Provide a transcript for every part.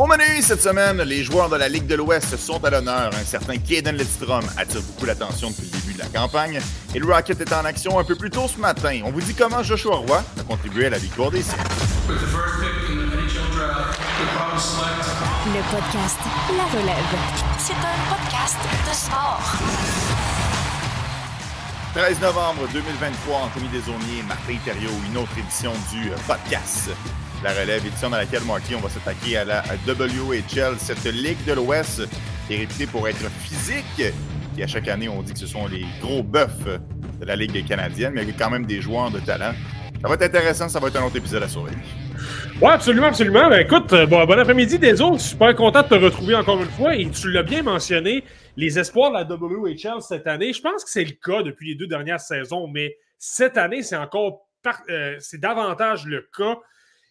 Au menu cette semaine, les joueurs de la Ligue de l'Ouest sont à l'honneur. Un certain Kaden Lidstrom attire beaucoup l'attention depuis le début de la campagne et le Rocket est en action un peu plus tôt ce matin. On vous dit comment Joshua Roy a contribué à la victoire des Saints. Le podcast La Relève. C'est un podcast de sport. 13 novembre 2023, Anthony Desaulniers, Martin Thériault, une autre édition du podcast La Relève, édition dans laquelle, Marty, on va s'attaquer à la WHL, cette Ligue de l'Ouest qui est réputée pour être physique. Et à chaque année, on dit que ce sont les gros bœufs de la Ligue canadienne, mais il y a quand même des joueurs de talent. Ça va être intéressant, ça va être un autre épisode à surveiller. Oui, absolument, absolument. Ben, écoute, bon, bon après-midi des. Super content de te retrouver encore une fois. Et tu l'as bien mentionné, les espoirs de la WHL cette année, je pense que c'est le cas depuis les deux dernières saisons, mais cette année, c'est encore euh, c'est davantage le cas.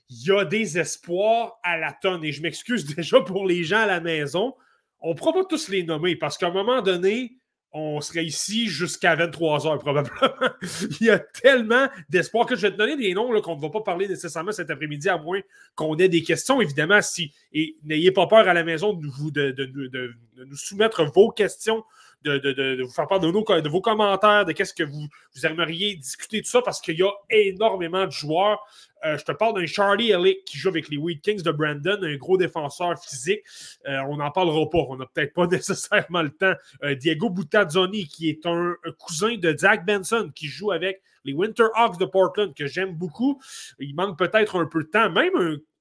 Il y a des espoirs à la tonne. Et je m'excuse déjà pour les gens à la maison. On ne pourra pas tous les nommer parce qu'à un moment donné, on serait ici jusqu'à 23 heures probablement. Il y a tellement d'espoir que je vais te donner des noms qu'on ne va pas parler nécessairement cet après-midi, à moins qu'on ait des questions, évidemment. Si, et n'ayez pas peur à la maison de, de, de, nous soumettre vos questions, de, vous faire part de, de vos commentaires, de qu'est-ce que vous, vous aimeriez discuter, tout ça, parce qu'il y a énormément de joueurs. Euh, je te parle d'un Charlie Ellick qui joue avec les Wheat Kings de Brandon, un gros défenseur physique. Euh, on n'en parlera pas. On n'a peut-être pas nécessairement le temps. Euh, Diego Butazzoni, qui est un, cousin de Zach Benson, qui joue avec les Winter Hawks de Portland, que j'aime beaucoup. Il manque peut-être un peu de temps. Même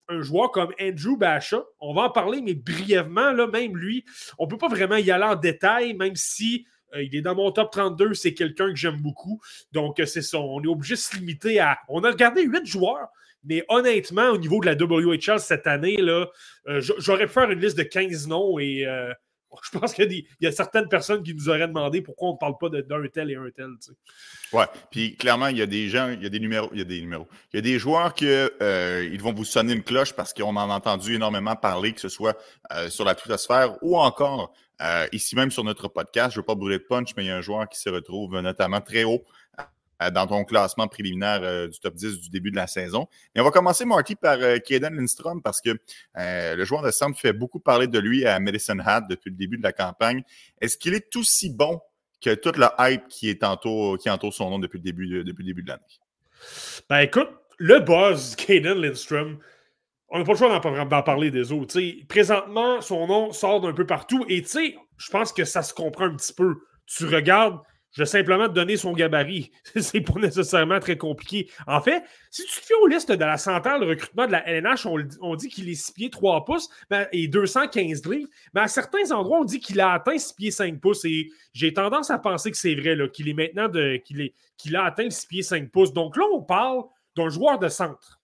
un, joueur comme Andrew Basha, on va en parler, mais brièvement, là, même lui, on ne peut pas vraiment y aller en détail, même si il est dans mon top 32. C'est quelqu'un que j'aime beaucoup. Donc, euh, c'est ça. On est obligé de se limiter à. On a regardé huit joueurs. Mais honnêtement, au niveau de la WHL cette année, là, euh, j'aurais pu faire une liste de 15 noms et je pense qu'il y, a certaines personnes qui nous auraient demandé pourquoi on ne parle pas d'un tel et un tel. Tu Ouais, puis clairement, il y a des gens, il y a des numéros, il y a des numéros. Il y a des joueurs qui vont vous sonner une cloche parce qu'on en a entendu énormément parler, que ce soit sur la twittosphère ou encore euh, ici même sur notre podcast, je ne veux pas brûler de punch, mais il y a un joueur qui se retrouve notamment très haut euh, dans ton classement préliminaire euh, du top 10 du début de la saison. Et on va commencer, Marty, par Kaden Lindstrom parce que le joueur de centre fait beaucoup parler de lui à Medicine Hat depuis le début de la campagne. Est-ce qu'il est aussi bon que toute la hype qui, est entoure, qui entoure son nom depuis le début de, de l'année? Ben écoute, le buzz Kaden Lindstrom, on n'a pas le choix d'en parler des autres. présentement, son nom sort d'un peu partout et je pense que ça se comprend un petit peu. Tu regardes, je vais simplement te donner son gabarit. C'est pas nécessairement très compliqué. En fait, si tu te fies aux listes de la centrale de recrutement de la LNH, on, dit qu'il est 6 pieds 3 pouces ben, et 215 livres. Mais à certains endroits, on dit qu'il a atteint 6 pieds 5 pouces. Et j'ai tendance à penser que c'est vrai, qu'il est maintenant de, qu'il, qu'il a atteint 6 pieds 5 pouces. Donc là, on parle d'un joueur de centre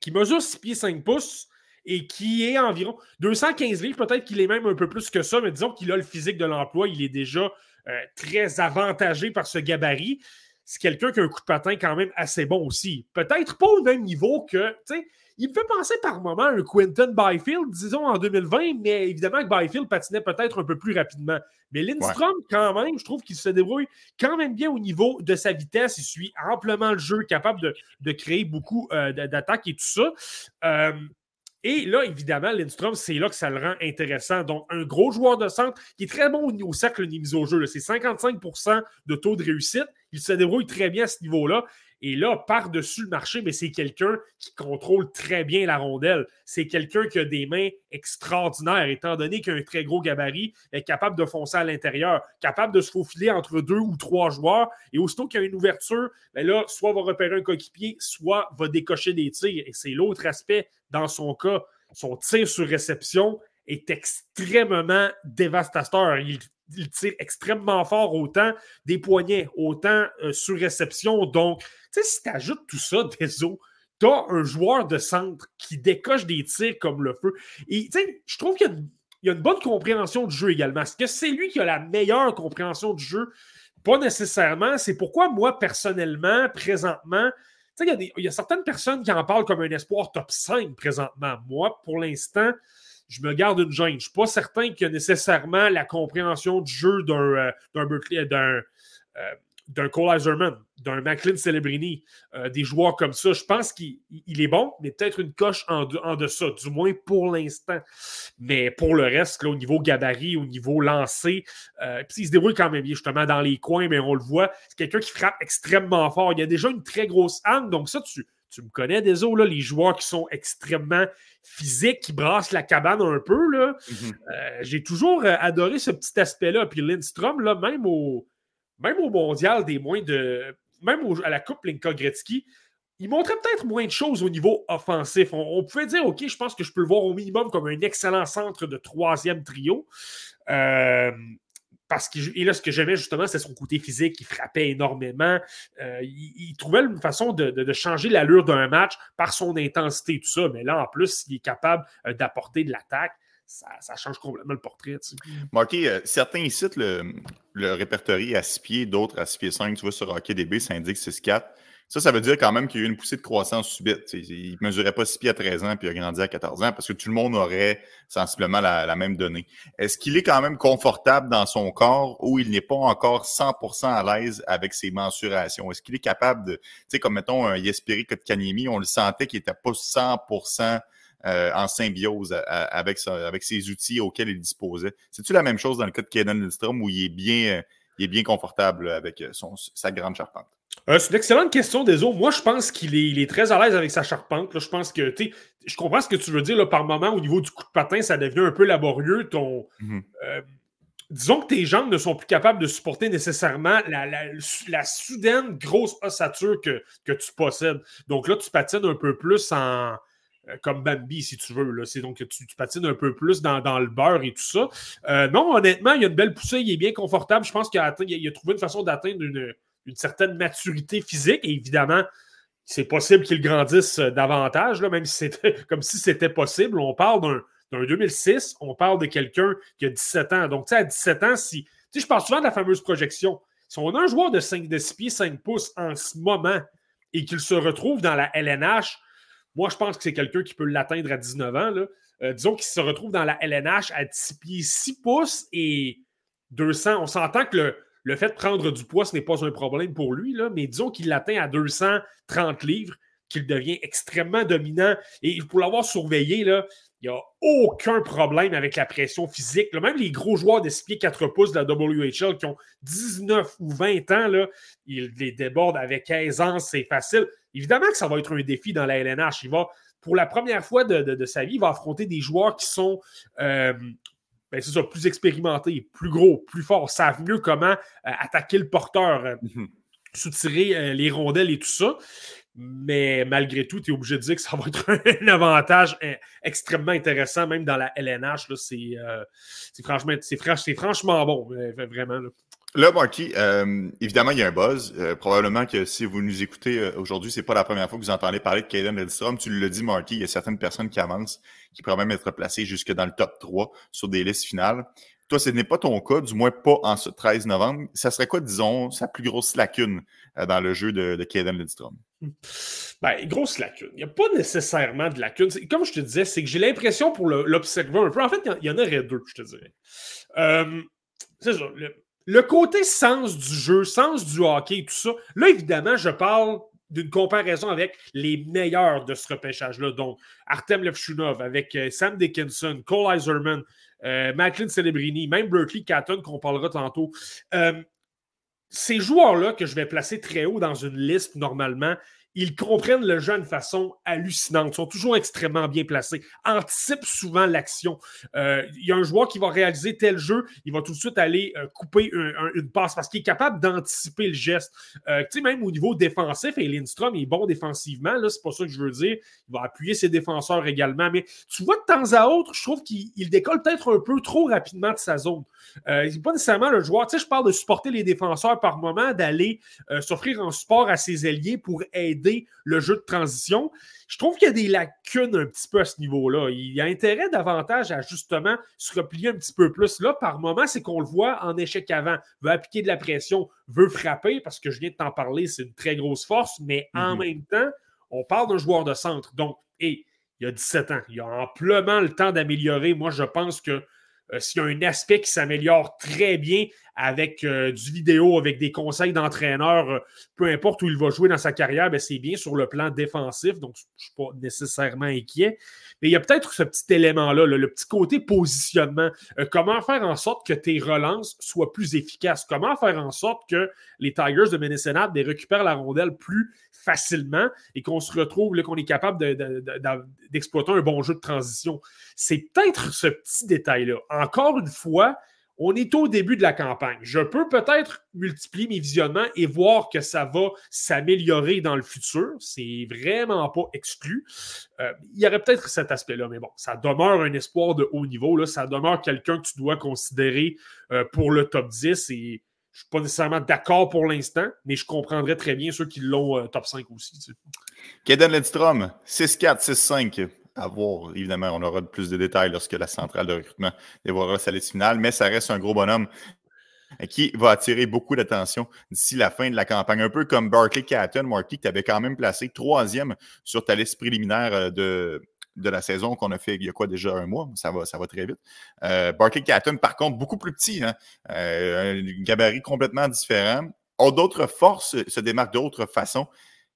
qui mesure 6 pieds 5 pouces et qui est environ 215 livres, peut-être qu'il est même un peu plus que ça, mais disons qu'il a le physique de l'emploi, il est déjà euh, très avantagé par ce gabarit. C'est quelqu'un qui a un coup de patin quand même assez bon aussi. Peut-être pas au même niveau que, tu il me fait penser par moment à un Quentin Byfield, disons en 2020, mais évidemment que Byfield patinait peut-être un peu plus rapidement. Mais Lindstrom, quand même, je trouve qu'il se débrouille quand même bien au niveau de sa vitesse. Il suit amplement le jeu, capable de, créer beaucoup euh, d'attaques et tout ça. Euh, et là, évidemment, Lindstrom, c'est là que ça le rend intéressant. Donc, un gros joueur de centre qui est très bon au, cercle mise au jeu. C'est 55% de taux de réussite. Il se débrouille très bien à ce niveau-là. Et là, par-dessus le marché, mais c'est quelqu'un qui contrôle très bien la rondelle. C'est quelqu'un qui a des mains extraordinaires, étant donné qu'il a un très gros gabarit, est capable de foncer à l'intérieur, capable de se faufiler entre deux ou trois joueurs. Et aussitôt qu'il y a une ouverture, ben là, soit va repérer un coéquipier, soit va décocher des tirs. Et c'est l'autre aspect dans son cas. Son tir sur réception est extrêmement dévastateur. Il tire extrêmement fort, autant des poignets, autant euh, sur réception. Donc, tu sais, si tu ajoutes tout ça, Deso, tu as un joueur de centre qui décoche des tirs comme le feu. Et tu sais, je trouve qu'il y, a une bonne compréhension du jeu également. Est-ce que c'est lui qui a la meilleure compréhension du jeu? Pas nécessairement. C'est pourquoi moi, personnellement, présentement, il y, a certaines personnes qui en parlent comme un espoir top 5 présentement. Moi, pour l'instant, je me garde une gêne. Je ne suis pas certain qu'il y a nécessairement la compréhension du jeu d'un euh, Berkeley, d'un. Euh, d'un Cole Iserman, d'un Macklin Celebrini, euh, des joueurs comme ça. Je pense qu'il est bon, mais peut-être une coche en, en deçà, du moins pour l'instant. Mais pour le reste, au niveau gabarit, au niveau lancé, euh, puis il se débrouille quand même bien, justement, dans les coins, mais on le voit, c'est quelqu'un qui frappe extrêmement fort. Il y a déjà une très grosse âme, donc ça, tu, tu me connais des là, les joueurs qui sont extrêmement physiques, qui brassent la cabane un peu. Mm-hmm. Euh, j'ai toujours adoré ce petit aspect-là. Puis Lindstrom, là, même au même au mondial des moins de. Même à la Coupe Linka Gretzky, il montrait peut-être moins de choses au niveau offensif. On, pouvait dire, OK, je pense que je peux le voir au minimum comme un excellent centre de troisième trio. Euh, parce que, et là, ce que j'aimais justement, c'est son côté physique. Il frappait énormément. Euh, il, trouvait une façon de, changer l'allure d'un match par son intensité, tout ça. Mais là, en plus, il est capable euh, d'apporter de l'attaque ça, change complètement le portrait. Marqué, euh, certains citent le, le à 6 pieds, d'autres à 6 pieds 5. Tu vois, sur HockeyDB, ça indique 6-4. Ça, ça veut dire quand même qu'il y a eu une poussée de croissance subite. il ne mesurait pas 6 pieds à 13 ans puis il a grandi à 14 ans parce que tout le monde aurait sensiblement la, même donnée. Est-ce qu'il est quand même confortable dans son corps ou il n'est pas encore 100% à l'aise avec ses mensurations? Est-ce qu'il est capable de, tu sais, comme mettons un Yespiri Kotkaniemi, on le sentait qu'il n'était pas 100% euh, en symbiose avec, avec ses outils auxquels il disposait? C'est-tu la même chose dans le cas de Kaden Lindstrom où il est bien, il est bien confortable avec son, sa grande charpente? Euh, c'est une excellente question, Deso. Moi, je pense qu'il est, est, très à l'aise avec sa charpente. Je pense que, tu je comprends ce que tu veux dire. Là, par moment, au niveau du coup de patin, ça devient un peu laborieux. Ton, mm-hmm. euh, disons que tes jambes ne sont plus capables de supporter nécessairement la, la, soudaine grosse ossature que, que, tu possèdes. Donc là, tu patines un peu plus en, euh, comme Bambi, si tu veux. C'est donc que tu, patines un peu plus dans, le beurre et tout ça. Non, honnêtement, il y a une belle poussée, il est bien confortable. Je pense qu'il a, il a, trouvé une façon d'atteindre une, certaine maturité physique. Et évidemment, c'est possible qu'il grandisse euh, davantage, là, même si c'était comme si c'était possible. On parle d'un 2006, on parle de quelqu'un qui a 17 ans. Donc, tu sais, à 17 ans, si. Tu sais, je parle souvent de la fameuse projection. Si on a un joueur de 5 de 6 pieds, 5 pouces en ce moment et qu'il se retrouve dans la LNH, moi, je pense que c'est quelqu'un qui peut l'atteindre à 19 ans. Euh, disons qu'il se retrouve dans la LNH à 6 pieds 6 pouces et 200. On s'entend que le, fait de prendre du poids, ce n'est pas un problème pour lui, mais disons qu'il l'atteint à 230 livres, qu'il devient extrêmement dominant. Et pour l'avoir surveillé, il n'y a aucun problème avec la pression physique. même les gros joueurs de 6 pieds 4 pouces de la WHL qui ont 19 ou 20 ans, là, ils les débordent avec aisance, c'est facile. Évidemment que ça va être un défi dans la LNH. Il va, pour la première fois de, sa vie, il va affronter des joueurs qui sont euh, ben, ça, plus expérimentés, plus gros, plus forts, savent mieux comment euh, attaquer le porteur, euh, mhm. soutirer les rondelles et tout ça. Mais malgré tout, tu es obligé de dire que ça va être un avantage extrêmement intéressant, même dans la LNH. C'est franchement, franchement bon, vraiment. Là, Marky, euh, évidemment, il y a un buzz. Euh, probablement que si vous nous écoutez euh, aujourd'hui, c'est pas la première fois que vous entendez parler de Caden Edstrom. Tu l'as dit, Marky, il y a certaines personnes qui avancent, qui pourraient même être placées jusque dans le top 3 sur des listes finales. Toi, ce n'est pas ton cas, du moins pas en ce 13 novembre. Ça serait quoi, disons, sa plus grosse lacune dans le jeu de, de Caden Lidstrom? Ben, grosse lacune. Il n'y a pas nécessairement de lacune. Comme je te disais, c'est que j'ai l'impression pour l'observer un peu. En fait, il y, en aurait deux, je te dirais. c'est ça. Le côté sens du jeu, sens du hockey, tout ça, là, évidemment, je parle d'une comparaison avec les meilleurs de ce repêchage-là. Donc, Artem Levchunov avec euh, Sam Dickinson, Cole Iserman, euh, Macklin Celebrini, même Berkeley Catton qu'on parlera tantôt. Euh, ces joueurs-là que je vais placer très haut dans une liste normalement, ils comprennent le jeu de façon hallucinante, sont toujours extrêmement bien placés, anticipent souvent l'action. Euh, il y a un joueur qui va réaliser tel jeu, il va tout de suite aller euh, couper une passe parce qu'il est capable d'anticiper le geste. Euh, tu sais, même au niveau défensif, et Lindstrom est bon défensivement, c'est pas ça que je veux dire. Il va appuyer ses défenseurs également, mais tu vois, de temps à autre, je trouve qu'il décolle peut-être un peu trop rapidement de sa zone. Euh, c'est pas nécessairement le joueur, tu sais, je parle de supporter les défenseurs par moment, d'aller s'offrir un support à ses alliés pour aider le jeu de transition. Je trouve qu'il y a des lacunes un petit peu à ce niveau-là. Il y a intérêt davantage à justement se replier un petit peu plus. Là, par moment, c'est qu'on le voit en échec avant, veut appliquer de la pression, veut frapper, parce que je viens de t'en parler, c'est une très grosse force, mais en mhm. même temps, on parle d'un joueur de centre. Donc, et il y a 17 ans. Il y a amplement le temps d'améliorer. Moi, je pense que euh, s'il y a un aspect qui s'améliore très bien avec euh, du vidéo, avec des conseils d'entraîneur, euh, peu importe où il va jouer dans sa carrière, ben, c'est bien sur le plan défensif, donc je ne suis pas nécessairement inquiet. Mais il y a peut-être ce petit élément-là, le petit côté positionnement. Euh, comment faire en sorte que tes relances soient plus efficaces? Comment faire en sorte que les Tigers de Minnesota récupèrent la rondelle plus facilement et qu'on se retrouve, qu'on est capable d'exploiter un bon jeu de transition? C'est peut-être ce petit détail-là. Encore une fois, on est au début de la campagne. Je peux peut-être multiplier mes visionnements et voir que ça va s'améliorer dans le futur. C'est vraiment pas exclu. Euh, il y aurait peut-être cet aspect-là, mais bon, ça demeure un espoir de haut niveau. Là. Ça demeure quelqu'un que tu dois considérer euh, pour le top 10 et je ne suis pas nécessairement d'accord pour l'instant, mais je comprendrais très bien ceux qui l'ont euh, top 5 aussi. Tu Kaden Ledstrom, 6-4, 6-5 à voir. Évidemment, on aura plus de détails lorsque la centrale de recrutement dévoilera sa liste finale, mais ça reste un gros bonhomme qui va attirer beaucoup d'attention d'ici la fin de la campagne. Un peu comme Barkley Catton, Marky, que tu avais quand même placé troisième sur ta liste préliminaire euh, de, de la saison qu'on a fait il y a quoi déjà un mois? Ça va, ça va très vite. Euh, Barkley Catton, par contre, beaucoup plus petit, hein? euh, un gabarit complètement différent. A d'autres forces, se démarque d'autres façons.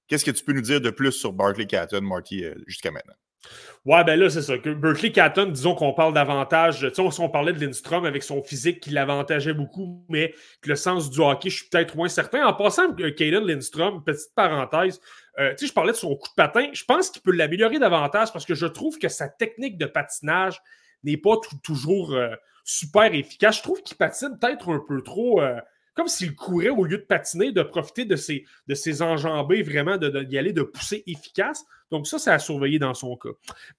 Qu'est-ce que tu peux nous dire de plus sur Barkley Catton, Marty, euh, jusqu'à maintenant? Ouais, ben là, c'est ça. Berkeley Catton, disons qu'on parle davantage. Tu sais, on, parlait de Lindstrom avec son physique qui l'avantageait beaucoup, mais le sens du hockey, je suis peut-être moins certain. En passant, Caden Lindstrom, petite parenthèse, euh, tu sais, je parlais de son coup de patin. Je pense qu'il peut l'améliorer davantage parce que je trouve que sa technique de patinage n'est pas toujours euh, super efficace. Je trouve qu'il patine peut-être un peu trop. Euh, comme s'il courait au lieu de patiner, de profiter de ses, de ses enjambées, vraiment d'y aller de pousser efficace. Donc, ça, c'est à surveiller dans son cas.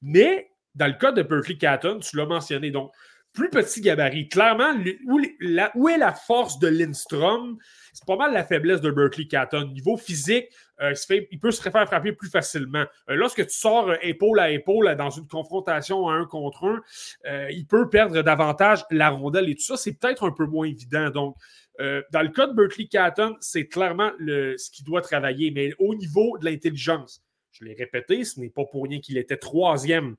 Mais dans le cas de Berkeley Catton, tu l'as mentionné, donc plus petit gabarit. Clairement, où, est la force de Lindstrom? C'est pas mal la faiblesse de Berkeley Catton. Niveau physique, euh, il peut se faire frapper plus facilement. Euh, lorsque tu sors euh, épaule à épaule dans une confrontation un contre un, il peut perdre davantage la rondelle et tout ça. C'est peut-être un peu moins évident. Donc, dans le cas de Berkeley Catton, c'est clairement ce qui doit travailler. Mais au niveau de l'intelligence, je l'ai répété, ce n'est pas pour rien qu'il était troisième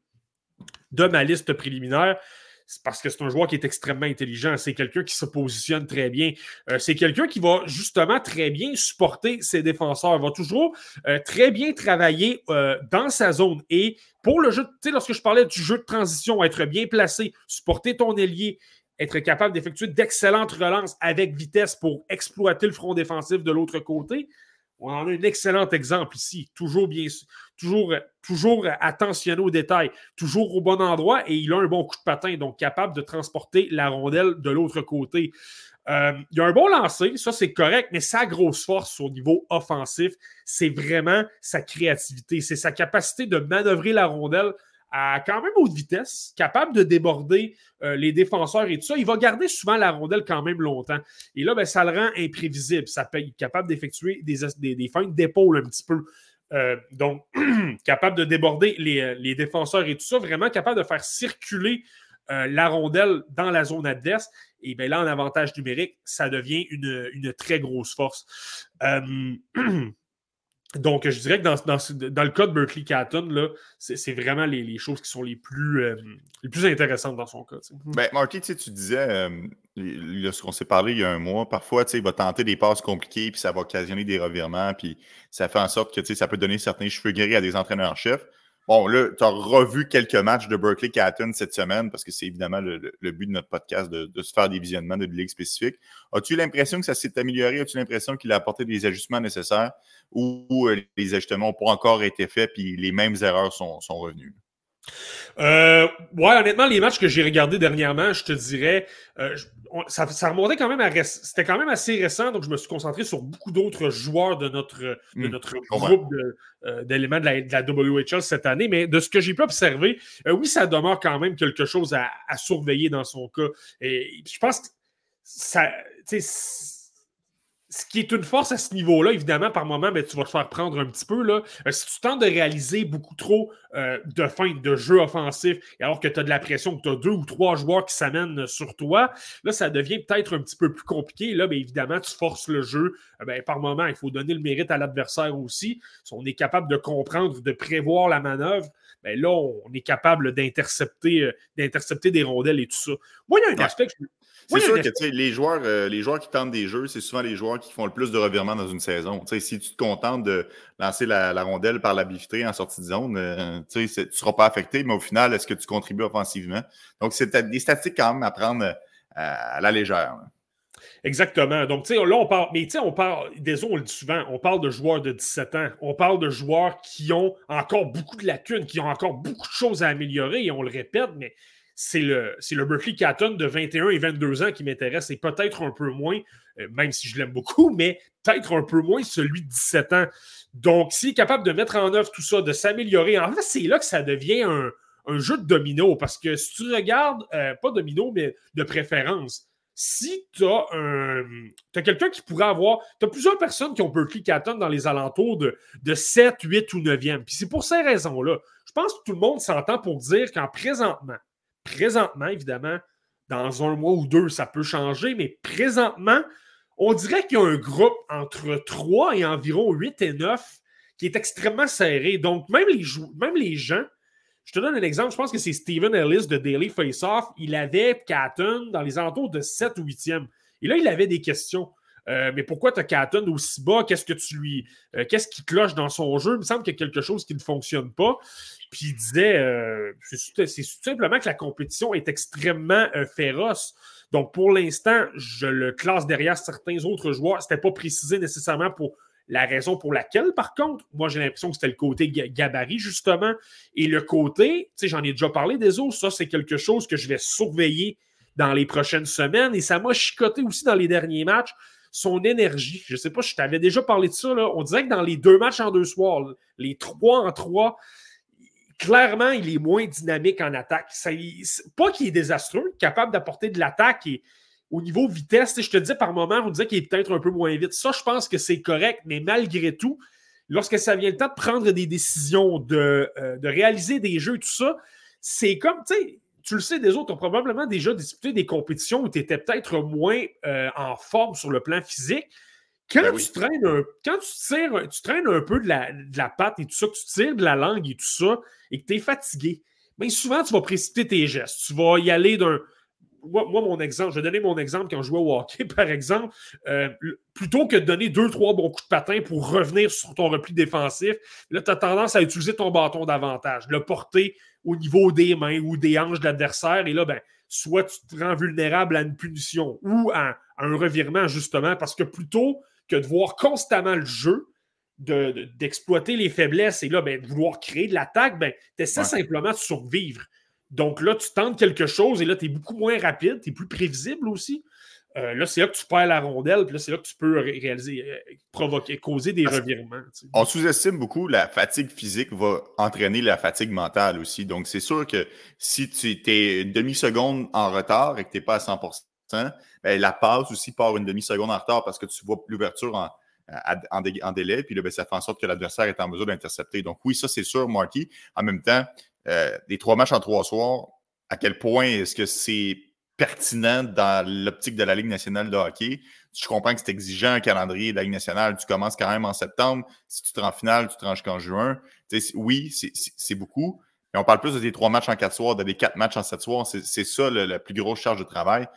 de ma liste préliminaire. C'est parce que c'est un joueur qui est extrêmement intelligent. C'est quelqu'un qui se positionne très bien. Euh, c'est quelqu'un qui va justement très bien supporter ses défenseurs. Va toujours euh, très bien travailler euh, dans sa zone. Et pour le jeu, tu sais, lorsque je parlais du jeu de transition, être bien placé, supporter ton ailier, être capable d'effectuer d'excellentes relances avec vitesse pour exploiter le front défensif de l'autre côté, on en a un excellent exemple ici. Toujours bien, toujours, toujours attentionné aux détails, toujours au bon endroit et il a un bon coup de patin, donc capable de transporter la rondelle de l'autre côté. Euh, il a un bon lancer, ça c'est correct, mais sa grosse force au niveau offensif, c'est vraiment sa créativité, c'est sa capacité de manœuvrer la rondelle à quand même haute vitesse, capable de déborder euh, les défenseurs et tout ça. Il va garder souvent la rondelle quand même longtemps. Et là, ben, ça le rend imprévisible. Ça être capable d'effectuer des, des, feintes d'épaule un petit peu. Euh, donc, capable de déborder euh, les, défenseurs et tout ça, vraiment capable de faire circuler la rondelle dans la zone adverse. Et bien là, en avantage numérique, ça devient une, une très grosse force. Donc, je dirais que dans, le cas de Berkeley Catton, c'est vraiment les, choses qui sont les plus, euh, les plus intéressantes dans son cas. Ben, Marty, tu disais, euh, lorsqu'on s'est parlé il y a un mois, parfois, il va tenter des passes compliquées, puis ça va occasionner des revirements, puis ça fait en sorte que ça peut donner certains cheveux gris à des entraîneurs-chefs. Bon, là, tu as revu quelques matchs de Berkeley Catton cette semaine parce que c'est évidemment le, but de notre podcast de, se faire des visionnements de ligues spécifiques. As-tu l'impression que ça s'est amélioré? As-tu l'impression qu'il a apporté des ajustements nécessaires ou, euh, les ajustements n'ont pas encore été faits puis les mêmes erreurs sont revenues? Euh, ouais, honnêtement, les matchs que j'ai regardés dernièrement, je te dirais, euh, ça, remontait quand même à c'était quand même assez récent, donc je me suis concentré sur beaucoup d'autres joueurs de notre, de hmm, notre groupe euh, d'éléments de, la, WHL cette année. Mais de ce que j'ai pu observer, oui, ça demeure quand même quelque chose à, à surveiller dans son cas. Et je pense que ça ce qui est une force à ce niveau-là, évidemment, par moment, mais ben, tu vas te faire prendre un petit peu. Là. Euh, si tu tentes de réaliser beaucoup trop euh, de fin de jeu offensif, alors que tu as de la pression, que tu as deux ou trois joueurs qui s'amènent sur toi, là, ça devient peut-être un petit peu plus compliqué. Là, mais évidemment, tu forces le jeu. Euh, ben, par moment, il faut donner le mérite à l'adversaire aussi. Si on est capable de comprendre, de prévoir la manœuvre, ben là, on est capable d'intercepter, d'intercepter des rondelles et tout ça. Moi, il y a un aspect que je C'est sûr que les joueurs, euh, les joueurs qui tentent des jeux, c'est souvent les joueurs qui font le plus de revirements dans une saison. si tu te contentes de lancer la, rondelle par la bifitrée en sortie de zone, euh, tu ne seras pas affecté, mais au final, est-ce que tu contribues offensivement? Donc, c'est des statistiques quand même à prendre euh, à, la légère. Exactement. Donc, tu sais, là, on parle, mais tu sais, on parle, désolé, on le dit souvent, on parle de joueurs de 17 ans. On parle de joueurs qui ont encore beaucoup de lacunes, qui ont encore beaucoup de choses à améliorer, et on le répète, mais c'est le, le Berkeley Catton de 21 et 22 ans qui m'intéresse et peut-être un peu moins, euh, même si je l'aime beaucoup, mais peut-être un peu moins celui de 17 ans. Donc, s'il est capable de mettre en œuvre tout ça, de s'améliorer, en fait, c'est là que ça devient un, jeu de domino. Parce que si tu regardes, euh, pas domino, mais de préférence, si tu as, un, as quelqu'un qui pourrait avoir. Tu as plusieurs personnes qui ont Berkeley Catton dans les alentours de, de 7, 8 ou 9e. Puis c'est pour ces raisons-là. Je pense que tout le monde s'entend pour dire qu'en présentement, présentement, évidemment, dans un mois ou deux, ça peut changer, mais présentement, on dirait qu'il y a un groupe entre 3 et environ 8 et 9 qui est extrêmement serré. Donc, même les, gens, je te donne un exemple, je pense que c'est Steven Ellis de Daily Face-Off, il avait Catton dans les alentours de 7 ou 8e. Et là, il avait des questions. Euh, mais pourquoi tu as Catton aussi bas? Qu'est-ce que tu lui. Euh, qu'est-ce qui cloche dans son jeu? Il me semble qu'il y a quelque chose qui ne fonctionne pas. Puis il disait euh, c'est tout simplement que la compétition est extrêmement féroce. Donc pour l'instant, je le classe derrière certains autres joueurs. Ce n'était pas précisé nécessairement pour la raison pour laquelle, par contre, moi j'ai l'impression que c'était le côté gabarit, justement. Et le côté, tu sais, j'en ai déjà parlé des autres, ça c'est quelque chose que je vais surveiller dans les prochaines semaines. Et ça m'a chicoté aussi dans les derniers matchs son énergie. Je ne sais pas, je t'avais déjà parlé de ça. On dirait que dans les deux matchs en deux soirs, les trois en trois, clairement, il est moins dynamique en attaque. Pas qu'il est désastreux, capable d'apporter de l'attaque et au niveau vitesse, je te disais par moment, on disait qu'il est peut-être un peu moins vite. Ça, je pense que c'est correct, mais malgré tout, lorsque ça vient le temps de prendre des décisions, de, euh, de réaliser des jeux, tout ça, c'est comme, tu sais, tu le sais, des autres ont probablement déjà disputé des compétitions où tu étais peut-être moins euh, en forme sur le plan physique. Quand, ben tu, traînes un, quand tu, tires, tu traînes un peu de la, de la patte et tout ça, que tu tires de la langue et tout ça, et que tu es fatigué, bien souvent, tu vas précipiter tes gestes. Tu vas y aller d'un. Moi, mon exemple, je vais donner mon exemple quand je jouais au hockey, par exemple. Euh, plutôt que de donner deux, trois bons coups de patin pour revenir sur ton repli défensif, là, tu as tendance à utiliser ton bâton davantage, le porter au niveau des mains ou des hanches de l'adversaire. Et là, ben, soit tu te rends vulnérable à une punition ou à, un revirement, justement, parce que plutôt que de voir constamment le jeu, d'exploiter les faiblesses et là, ben, de vouloir créer de l'attaque, ben, tu essaies simplement de survivre. Donc là, tu tentes quelque chose et là, tu es beaucoup moins rapide, tu es plus prévisible aussi. Euh, là, c'est là que tu perds la rondelle, puis là, c'est là que tu peux réaliser, euh, provoquer, causer des revirements. On sous-estime beaucoup la fatigue physique va entraîner la fatigue mentale aussi. Donc, c'est sûr que si tu es une demi-seconde en retard et que tu n'es pas à 100% ben, la passe aussi part une demi-seconde en retard parce que tu vois l'ouverture en, en, délai, puis là, ben, ça fait en sorte que l'adversaire est en mesure d'intercepter. Donc, oui, ça, c'est sûr, Marky. En même temps, euh, les trois matchs en trois soirs, à quel point est-ce que c'est pertinent dans l'optique de la Ligue nationale de hockey. Je comprends que c'est exigeant un calendrier de la Ligue nationale. Tu commences quand même en septembre. Si tu te rends en finale, tu te ranges qu'en juin. oui, c'est beaucoup. Mais on parle plus de des trois matchs en quatre soirs, de des quatre matchs en sept soirs. C'est ça la plus grosse charge de travail.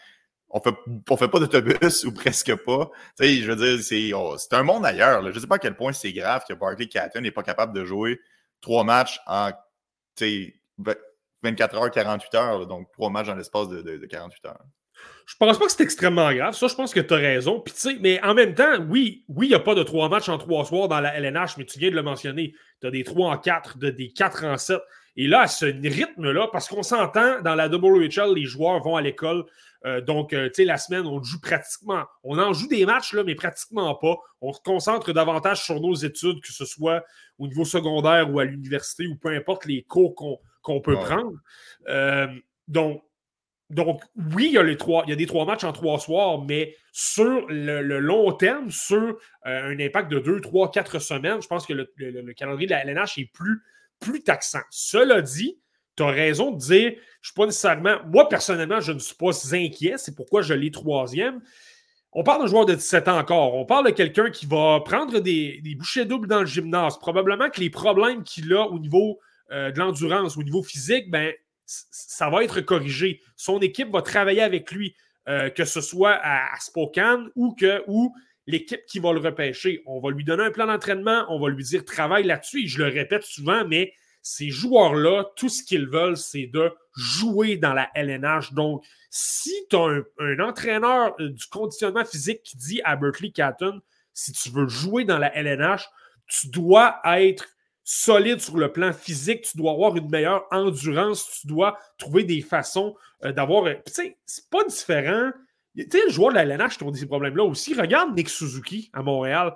On fait, ne fait pas d'autobus ou presque pas. je veux dire, oh, c'est un monde ailleurs. Je ne sais pas à quel point c'est grave que Barkley Catton n'est pas capable de jouer trois matchs en 24 heures, 48 heures, donc trois matchs dans l'espace de, 48 heures. Je pense pas que c'est extrêmement grave. Ça, je pense que tu as raison. mais en même temps, oui, oui, il n'y a pas de trois matchs en trois soirs dans la LNH, mais tu viens de le mentionner. Tu as des trois en quatre, des quatre en sept. Et là, à ce rythme-là, parce qu'on s'entend, dans la WHL, les joueurs vont à l'école. Euh, donc, euh, tu sais, la semaine, on joue pratiquement. On en joue des matchs, là, mais pratiquement pas. On se concentre davantage sur nos études, que ce soit au niveau secondaire ou à l'université, ou peu importe les cours qu'on qu'on peut prendre. Euh, donc, donc, oui, il y, a les trois, il y a des trois matchs en trois soirs, mais sur le, long terme, sur euh, un impact de deux, trois, quatre semaines, je pense que le, calendrier de la LNH est plus, plus taxant. Cela dit, tu as raison de dire, je ne suis pas nécessairement, moi personnellement, je ne suis pas inquiet, c'est pourquoi je l'ai troisième. On parle d'un joueur de 17 ans encore. On parle de quelqu'un qui va prendre des, des bouchées doubles dans le gymnase. Probablement que les problèmes qu'il a au niveau euh, de l'endurance, au niveau physique, ben, ça va être corrigé. Son équipe va travailler avec lui. euh, que ce soit à, Spokane ou que ou l'équipe qui va le repêcher. On va lui donner un plan d'entraînement, on va lui dire travaille là-dessus. Et je le répète souvent, mais ces joueurs-là, tout ce qu'ils veulent, c'est de jouer dans la LNH. Donc, si tu as un, entraîneur euh, du conditionnement physique qui dit à Berkeley Catton, si tu veux jouer dans la LNH, tu dois être solide sur le plan physique, tu dois avoir une meilleure endurance, tu dois trouver des façons euh, d'avoir. Tu sais, c'est pas différent. Tu sais, les joueurs de la LNH qui ont ces problèmes-là aussi. Regarde Nick Suzuki à Montréal.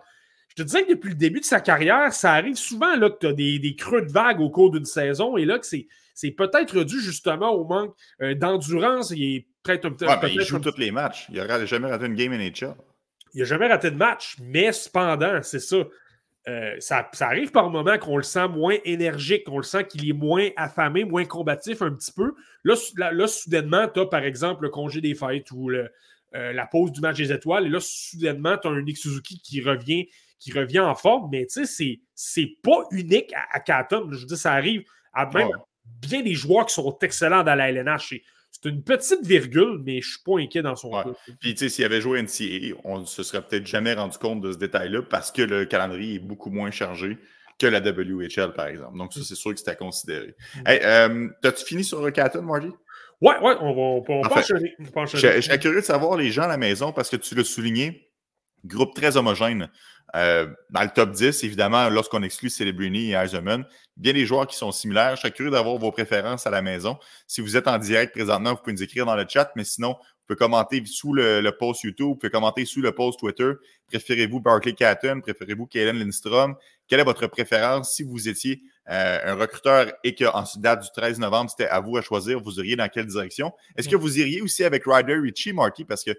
Je te disais que depuis le début de sa carrière, ça arrive souvent là, que tu as des, creux de vague au cours d'une saison et là que c'est, c'est peut-être dû justement au manque euh, d'endurance. Il est peut-être un peu. Ouais, il joue tous les matchs. Il n'a jamais raté une game NHL. Il n'a jamais raté de match, mais cependant, c'est ça. Euh, ça, arrive par moments qu'on le sent moins énergique, qu'on le sent qu'il est moins affamé, moins combatif un petit peu. Là, là, soudainement, tu as par exemple le congé des fêtes ou euh, la pause du match des étoiles. Et là, soudainement, tu as un Nick Suzuki qui revient, qui revient en forme. Mais tu sais, c'est pas unique à, à Je veux dire, ça arrive à même bien des joueurs qui sont excellents dans la LNH. C'est une petite virgule, mais je ne suis pas inquiet dans son ouais. Puis, tu sais, s'il avait joué NCAA, on ne se serait peut-être jamais rendu compte de ce détail-là parce que le calendrier est beaucoup moins chargé que la WHL, par exemple. Donc, ça, c'est sûr que c'était à considérer. Mm. Hey, euh, T'as-tu fini sur Catton, Marty? Ouais, ouais, on va, on. Je suis curieux de savoir les gens à la maison parce que tu l'as souligné, groupe très homogène. Euh, dans le top 10, évidemment, lorsqu'on exclut Celebrini et Eisenman, bien des joueurs qui sont similaires. Je serais curieux d'avoir vos préférences à la maison. Si vous êtes en direct présentement, vous pouvez nous écrire dans le chat, mais sinon, vous pouvez commenter sous le, post YouTube, vous pouvez commenter sous le post Twitter. Préférez-vous Barclay Catton? Préférez-vous Kalen Lindstrom? Quelle est votre préférence si vous étiez euh, un recruteur et qu'en date du 13 novembre, c'était à vous à choisir, vous iriez dans quelle direction? Est-ce que vous iriez aussi avec Ryder Richie, Marty? Parce que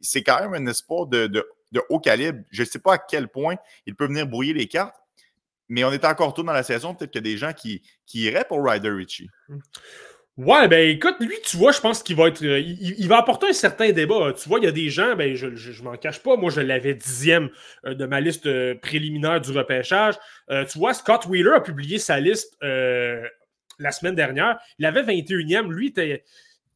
c'est quand même un espoir de, de haut calibre. Je ne sais pas à quel point il peut venir brouiller les cartes, mais on est encore tôt dans la saison. Peut-être qu'il y a des gens qui, iraient pour Ryder Richie. Ouais, ben écoute, lui, tu vois, je pense qu'il va être. Euh, il, va apporter un certain débat. Tu vois, il y a des gens, ben je, je, m'en cache pas. Moi, je l'avais dixième euh, de ma liste euh, préliminaire du repêchage. tu vois, Scott Wheeler a publié sa liste la semaine dernière. Il avait 21e. Lui,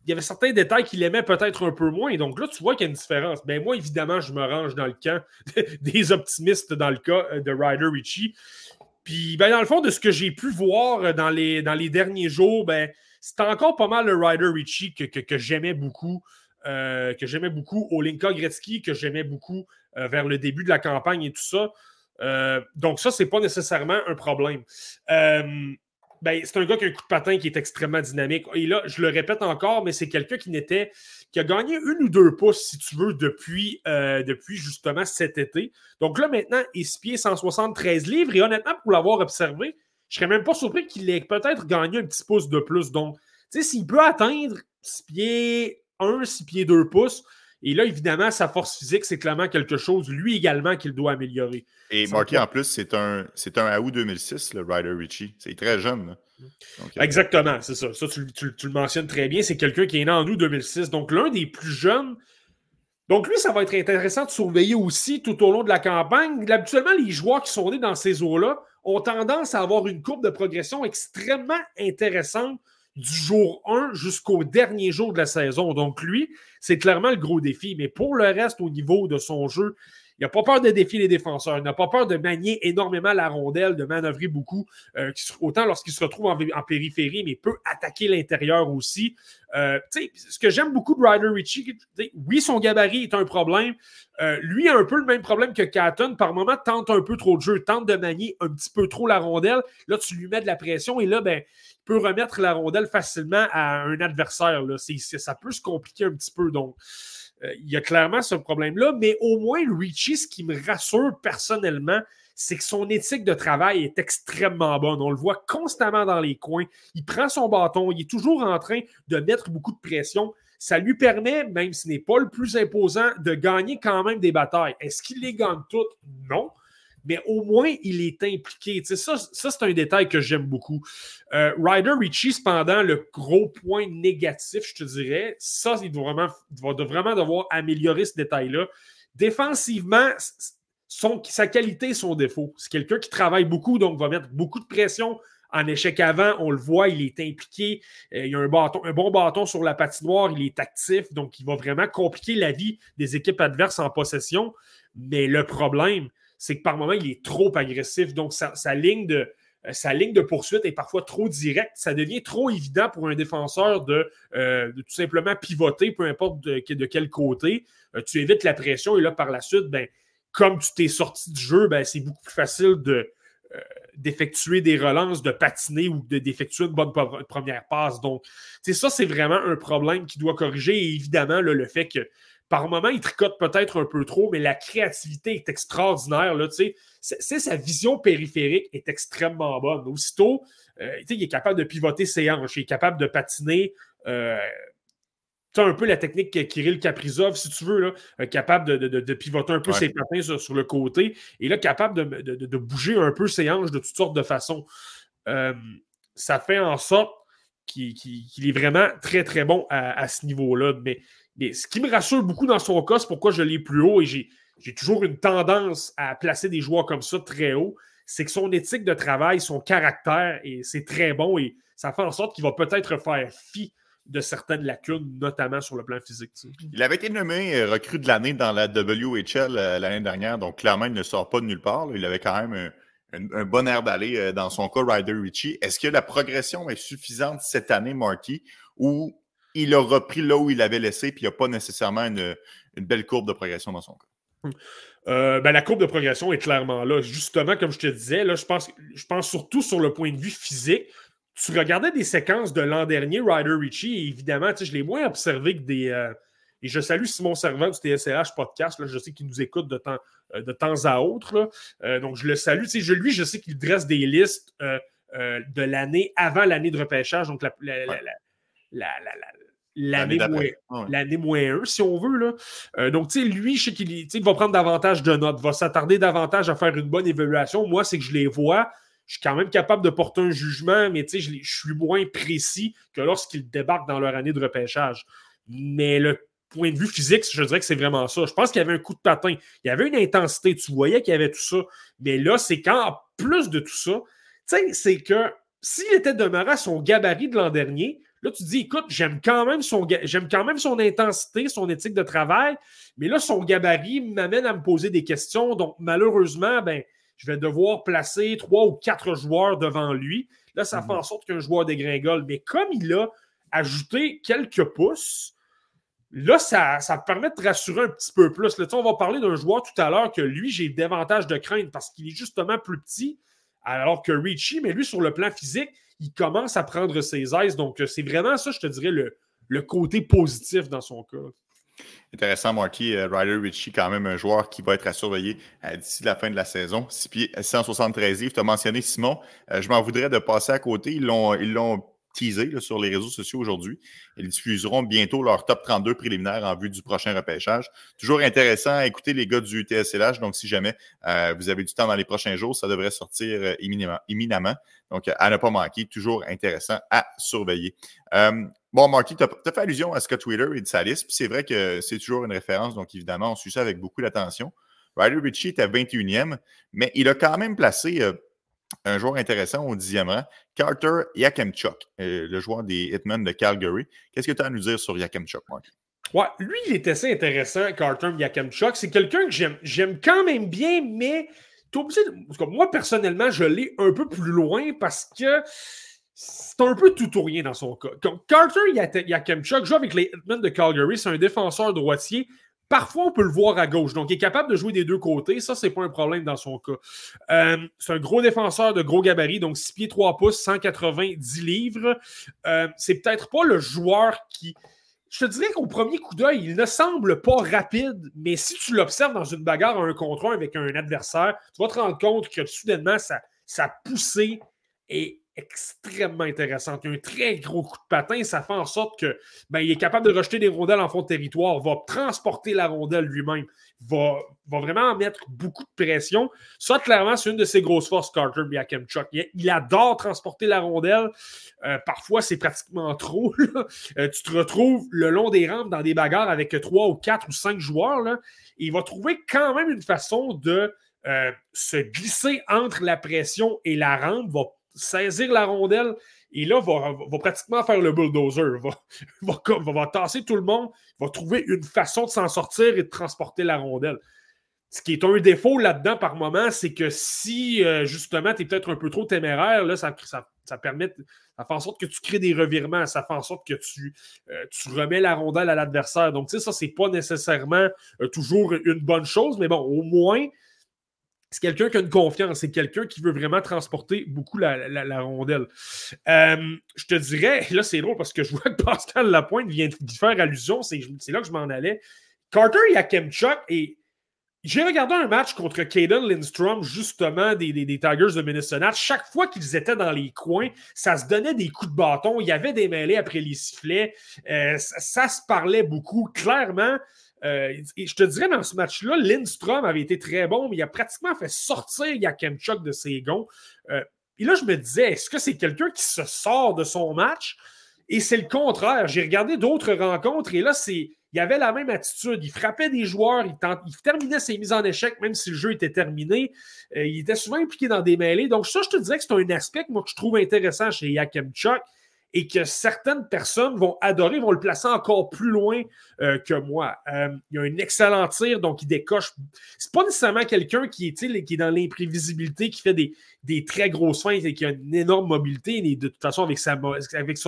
il y avait certains détails qu'il aimait peut-être un peu moins. Donc là, tu vois qu'il y a une différence. Ben moi, évidemment, je me range dans le camp des optimistes dans le cas de Ryder Richie. Puis, ben, dans le fond, de ce que j'ai pu voir euh, dans les, dans les derniers jours, ben, c'était encore pas mal le Ryder Richie que, que, j'aimais beaucoup. Euh, que j'aimais beaucoup, Olinka Gretzky, que j'aimais beaucoup euh, vers le début de la campagne et tout ça. donc, ça, c'est pas nécessairement un problème. Ben, c'est un gars qui a un coup de patin qui est extrêmement dynamique. Et là, je le répète encore, mais c'est quelqu'un qui n'était qui a gagné une ou deux pouces, si tu veux, depuis, euh, depuis justement cet été. Donc là, maintenant, il se pied 173 livres. Et honnêtement, pour l'avoir observé, je serais même pas surpris qu'il ait peut-être gagné un petit pouce de plus. Donc, tu sais, s'il peut atteindre 6 pieds 1, 6 pieds 2 pouces, et là, évidemment, sa force physique, c'est clairement quelque chose, lui également, qu'il doit améliorer. Et Marqué, en plus, c'est un, c'est un AOU 2006, le Ryder Richie. C'est très jeune. Euh, Exactement, c'est ça. Ça, tu, le mentionnes très bien. C'est quelqu'un qui est né en août 2006. Donc, l'un des plus jeunes. Donc, lui, ça va être intéressant de surveiller aussi tout au long de la campagne. Habituellement, les joueurs qui sont nés dans ces eaux-là ont tendance à avoir une courbe de progression extrêmement intéressante du jour 1 jusqu'au dernier jour de la saison. Donc, lui, c'est clairement le gros défi. Mais pour le reste, au niveau de son jeu, il n'a pas peur de défier les défenseurs. Il n'a pas peur de manier énormément la rondelle, de manœuvrer beaucoup, euh, autant lorsqu'il se retrouve en, périphérie, mais peut attaquer l'intérieur aussi. Euh, ce que j'aime beaucoup de Ryder Ritchie, oui, son gabarit est un problème. Euh, lui a un peu le même problème que Catton. Par moment, tente un peu trop de jeu, tente de manier un petit peu trop la rondelle. Là, tu lui mets de la pression et là, ben, il peut remettre la rondelle facilement à un adversaire. Là. ça peut se compliquer un petit peu. Donc, il y a clairement ce problème-là, mais au moins, Richie, ce qui me rassure personnellement, c'est que son éthique de travail est extrêmement bonne. On le voit constamment dans les coins. Il prend son bâton, il est toujours en train de mettre beaucoup de pression. Ça lui permet, même s'il n'est pas le plus imposant, de gagner quand même des batailles. Est-ce qu'il les gagne toutes? Non mais au moins, il est impliqué. ça, ça c'est un détail que j'aime beaucoup. Euh, Ryder Richie, cependant, le gros point négatif, je te dirais, ça, il doit vraiment, va vraiment devoir améliorer ce détail-là. Défensivement, son, sa qualité son défaut. C'est quelqu'un qui travaille beaucoup, donc va mettre beaucoup de pression en échec avant, on le voit, il est impliqué. Euh, il a un, bâton, un bon bâton sur la patinoire, il est actif, donc il va vraiment compliquer la vie des équipes adverses en possession. Mais le problème, c'est que par moment, il est trop agressif. Donc, sa, ligne de, euh, sa ligne de poursuite est parfois trop directe. Ça devient trop évident pour un défenseur de, euh, tout simplement pivoter, peu importe de, quel côté. tu évites la pression et là, par la suite, ben, comme tu t'es sorti du jeu, ben, c'est beaucoup plus facile de, euh, d'effectuer des relances, de patiner ou d'effectuer une bonne première passe. Donc, ça, c'est vraiment un problème qui doit corriger. Et évidemment, le fait que par moment, il tricote peut-être un peu trop, mais la créativité est extraordinaire. Là, c'est, sa vision périphérique est extrêmement bonne. Aussitôt, euh, il est capable de pivoter ses hanches, il est capable de patiner. Euh, tu un peu la technique Kirill Kaprizov, si tu veux, là, capable de, pivoter un peu ses patins sur, le côté et là, capable de, bouger un peu ses hanches de toutes sortes de façons. Euh, ça fait en sorte qu'il est vraiment très, très bon à, ce niveau-là. Mais, ce qui me rassure beaucoup dans son cas, c'est pourquoi je l'ai plus haut et j'ai toujours une tendance à placer des joueurs comme ça très haut, c'est que son éthique de travail, son caractère, et c'est très bon et ça fait en sorte qu'il va peut-être faire fi de certaines lacunes, notamment sur le plan physique. Il avait été nommé euh, recrue de l'année dans la WHL euh, l'année dernière, donc clairement, il ne sort pas de nulle part. Il avait quand même un, bon air d'aller euh, dans son cas, Ryder Ritchie. Est-ce que la progression est suffisante cette année, Marty, ou il a repris là où il avait laissé, puis il n'y a pas nécessairement une, belle courbe de progression dans son cas? Hum. Ben, la courbe de progression est clairement là. Justement, comme je te disais, là, je, pense, je pense surtout sur le point de vue physique tu regardais des séquences de l'an dernier, Ryder Ritchie, et évidemment, je l'ai moins observé que des. Euh, et je salue Simon Servant du TSLH Podcast. Là, je sais qu'il nous écoute de temps, euh, de temps à autre. Euh, donc, je le salue. Je, lui, je sais qu'il dresse des listes de l'année avant l'année de repêchage. Donc, la, l'année moins, moins 1, si on veut. Là. donc, tu sais, lui, je sais qu'il va prendre davantage de notes, va s'attarder davantage à faire une bonne évaluation. Moi, c'est que je les vois je suis quand même capable de porter un jugement, mais je, je suis moins précis que lorsqu'ils débarquent dans leur année de repêchage. Mais le point de vue physique, je dirais que c'est vraiment ça. Je pense qu'il y avait un coup de patin. Il y avait une intensité. Tu voyais qu'il y avait tout ça. Mais là, c'est quand, plus de tout ça, c'est que s'il était demeuré à son gabarit de l'an dernier, là, tu te dis, écoute, j'aime quand, même son, j'aime quand même son intensité, son éthique de travail, mais là, son gabarit m'amène à me poser des questions. Donc, malheureusement, ben, je vais devoir placer trois ou quatre joueurs devant lui. Là, ça fait mhm. en sorte qu'un joueur dégringole. Mais comme il a ajouté quelques pouces, là, ça, ça permet de rassurer un petit peu plus. Là, on va parler d'un joueur tout à l'heure que lui, j'ai davantage de crainte parce qu'il est justement plus petit, alors que Richie, mais lui, sur le plan physique, il commence à prendre ses aises. Donc, c'est vraiment ça, je te dirais, le, côté positif dans son cas. Intéressant, Marky. Euh, Ryder Ritchie, quand même un joueur qui va être à surveiller euh, d'ici la fin de la saison. 6 pieds, 173 livres. Tu as mentionné Simon. Euh, je m'en voudrais de passer à côté. Ils l'ont, teasé sur les réseaux sociaux aujourd'hui. Ils diffuseront bientôt leur top 32 préliminaire en vue du prochain repêchage. Toujours intéressant à écouter les gars du TSLH. Donc, si jamais vous avez du temps dans les prochains jours, ça devrait sortir éminemment. Donc, à ne pas manquer. Toujours intéressant à surveiller. Bon, Marty, tu as, fait allusion à Scott Twitter et de sa liste, c'est vrai que c'est toujours une référence, donc évidemment, on suit ça avec beaucoup d'attention. Ryder Ritchie est à 21e, mais il a quand même placé euh, un joueur intéressant au 10e rang, Carter Yakemchuk, euh, le joueur des Hitmen de Calgary. Qu'est-ce que tu as à nous dire sur Yakemchuk, Marty? Ouais, lui, il est assez intéressant, Carter Yakemchuk. C'est quelqu'un que j'aime, j'aime quand même bien, mais moi, personnellement, je l'ai un peu plus loin parce que c'est un peu tout ou rien dans son cas. Carter Yakemchuk joue avec les Hitmen de Calgary, c'est un défenseur droitier. Parfois, on peut le voir à gauche. Donc, il est capable de jouer des deux côtés. Ça, c'est pas un problème dans son cas. Euh, c'est un gros défenseur de gros gabarit, donc 6 pieds 3 pouces, 190 livres. Euh, c'est peut-être pas le joueur qui. Je te dirais qu'au premier coup d'œil, il ne semble pas rapide, mais si tu l'observes dans une bagarre un contre un avec un adversaire, tu vas te rendre compte que soudainement, sa, sa poussée est extrêmement intéressante. Il a un très gros coup de patin. Ça fait en sorte que ben, il est capable de rejeter des rondelles en fond de territoire, va transporter la rondelle lui-même, va, va vraiment mettre beaucoup de pression. Ça, clairement, c'est une de ses grosses forces, Carter Biakemchuk. Il, il adore transporter la rondelle. Euh, parfois, c'est pratiquement trop. Euh, tu te retrouves le long des rampes dans des bagarres avec trois ou quatre ou cinq joueurs. Là, il va trouver quand même une façon de euh, se glisser entre la pression et la rampe, va saisir la rondelle et là, va, va pratiquement faire le bulldozer. Va, va, va, tasser tout le monde, va trouver une façon de s'en sortir et de transporter la rondelle. Ce qui est un défaut là-dedans par moment, c'est que si euh, justement tu es peut-être un peu trop téméraire, ça, ça, ça, ça fait en sorte que tu crées des revirements, ça fait en sorte que tu, euh, remets la rondelle à l'adversaire. Donc, tu sais, ça, c'est pas nécessairement euh, toujours une bonne chose, mais bon, au moins, c'est quelqu'un qui a une confiance, c'est quelqu'un qui veut vraiment transporter beaucoup la, rondelle. Euh, je te dirais, là c'est drôle parce que je vois que Pascal Lapointe vient de faire allusion, c'est là que je m'en allais. Carter Yakemchuk et j'ai regardé un match contre Caden Lindstrom, justement, des, Tigers de Minnesota. Chaque fois qu'ils étaient dans les coins, ça se donnait des coups de bâton. Il y avait des mêlées après les sifflets. Euh, ça, se parlait beaucoup. Clairement, euh, je te dirais, dans ce match-là, Lindstrom avait été très bon, mais il a pratiquement fait sortir Yakemchuk de ses gonds. Euh, et là, je me disais, est-ce que c'est quelqu'un qui se sort de son match? Et c'est le contraire. J'ai regardé d'autres rencontres et là, c'est. Il avait la même attitude. Il frappait des joueurs, il, terminait ses mises en échec, même si le jeu était terminé. Euh, il était souvent impliqué dans des mêlées. Donc, ça, je te dirais que c'est un aspect moi, que je trouve intéressant chez Yakemchuk et que certaines personnes vont adorer, vont le placer encore plus loin euh, que moi. Euh, il a un excellent tir, donc il décoche. C'est pas nécessairement quelqu'un qui est, qui est dans l'imprévisibilité, qui fait des, des, très grosses feintes et qui a une énorme mobilité. Et de toute façon, avec sa,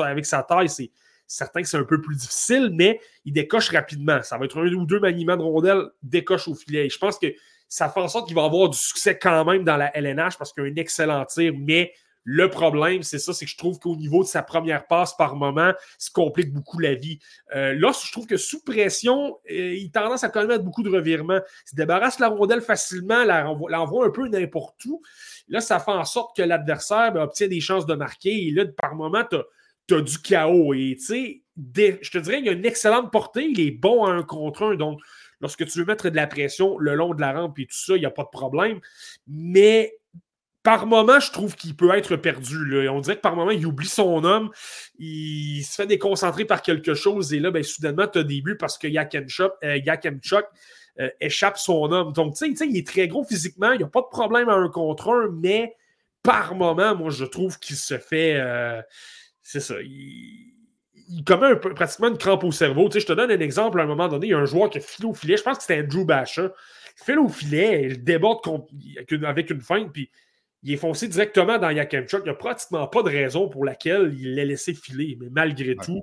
avec sa taille, c'est certain que c'est un peu plus difficile, mais il décoche rapidement. Ça va être un ou deux maniements de rondelles, décoche au filet. je pense que ça fait en sorte qu'il va avoir du succès quand même dans la LNH parce qu'il a un excellent tir, mais le problème, c'est ça, c'est que je trouve qu'au niveau de sa première passe par moment, ça complique beaucoup la vie. Euh, là, je trouve que sous pression, euh, il tendance à connaître beaucoup de revirements. Il se débarrasse la rondelle facilement, l'envoie un peu n'importe où. Là, ça fait en sorte que l'adversaire ben, obtient des chances de marquer. Et là, par moment, tu as, du chaos. Et tu sais, je te dirais, il a une excellente portée. Il est bon à un contre un. Donc, lorsque tu veux mettre de la pression le long de la rampe et tout ça, il n'y a pas de problème. Mais par moment, je trouve qu'il peut être perdu. On dirait que par moment, il oublie son homme, il se fait déconcentrer par quelque chose, et là, ben, soudainement, tu as des buts parce que Yakemchuk euh, euh, échappe son homme. Donc, tu sais, il est très gros physiquement, il n'y a pas de problème à un contre un, mais par moment, moi, je trouve qu'il se fait. Euh, c'est ça. Il, commet un peu, pratiquement une crampe au cerveau. Tu sais, je te donne un exemple. À un moment donné, il y a un joueur qui a filé au filet. Je pense que c'était Andrew Basha. Il file au filet, il déborde avec une feinte, puis il est foncé directement dans Yakemchuk. Il n'y a pratiquement pas de raison pour laquelle il l'a laissé filer. Mais malgré tout,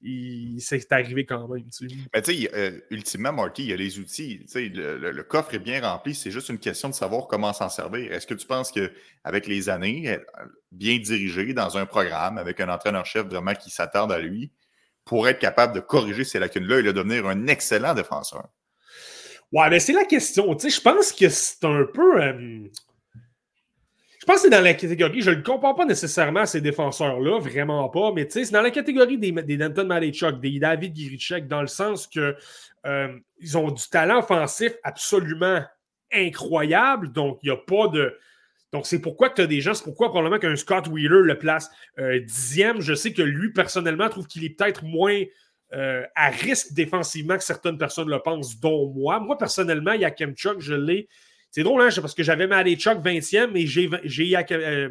il, c'est arrivé quand même. Mais tu sais, euh, ultimement, Marty, il y a les outils. Le, le, coffre est bien rempli. C'est juste une question de savoir comment s'en servir. Est-ce que tu penses qu'avec les années, euh, bien dirigé dans un programme, avec un entraîneur-chef vraiment qui s'attarde à lui, pour être capable de corriger ces lacunes-là et de devenir un excellent défenseur? Ouais, mais c'est la question. Tu sais, je pense que c'est un peu. Euh, je pense que c'est dans la catégorie, je ne le compare pas nécessairement à ces défenseurs-là, vraiment pas, mais c'est dans la catégorie des, des Danton Malechuk, des David Giricek, dans le sens que euh, ils ont du talent offensif absolument incroyable, donc il n'y a pas de. Donc, c'est pourquoi tu as des gens, c'est pourquoi probablement qu'un Scott Wheeler le place euh, dixième. Je sais que lui, personnellement, trouve qu'il est peut-être moins euh, à risque défensivement que certaines personnes le pensent, dont moi. Moi, personnellement, il y a Kemchuk, je l'ai c'est drôle, hein, parce que j'avais Chuck 20e et j'ai, euh,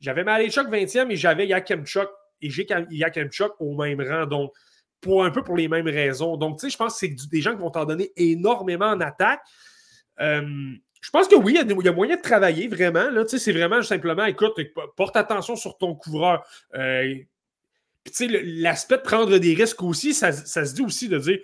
j'avais 20e et j'avais Yakemchuk et j'ai au même rang. Donc, pour un peu pour les mêmes raisons. Donc, tu sais, je pense que c'est des gens qui vont t'en donner énormément en attaque. Euh, je pense que oui, il y, a moyen de travailler vraiment. Là, c'est vraiment simplement, écoute, porte attention sur ton couvreur. Euh, l'aspect de prendre des risques aussi, ça, ça, se dit aussi de dire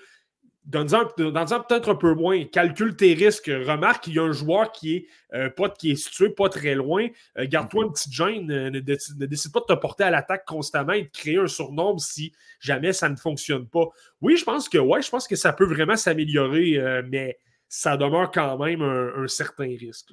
Donne-en peut-être un peu moins. Calcule tes risques. Remarque qu'il y a un joueur qui est, euh, pas, qui est situé pas très loin. Euh, garde-toi une petite gêne. Euh, ne, décide pas de te porter à l'attaque constamment et de créer un surnombre si jamais ça ne fonctionne pas. Oui, je pense que ouais, je pense que ça peut vraiment s'améliorer, mais ça demeure quand même un, certain risque.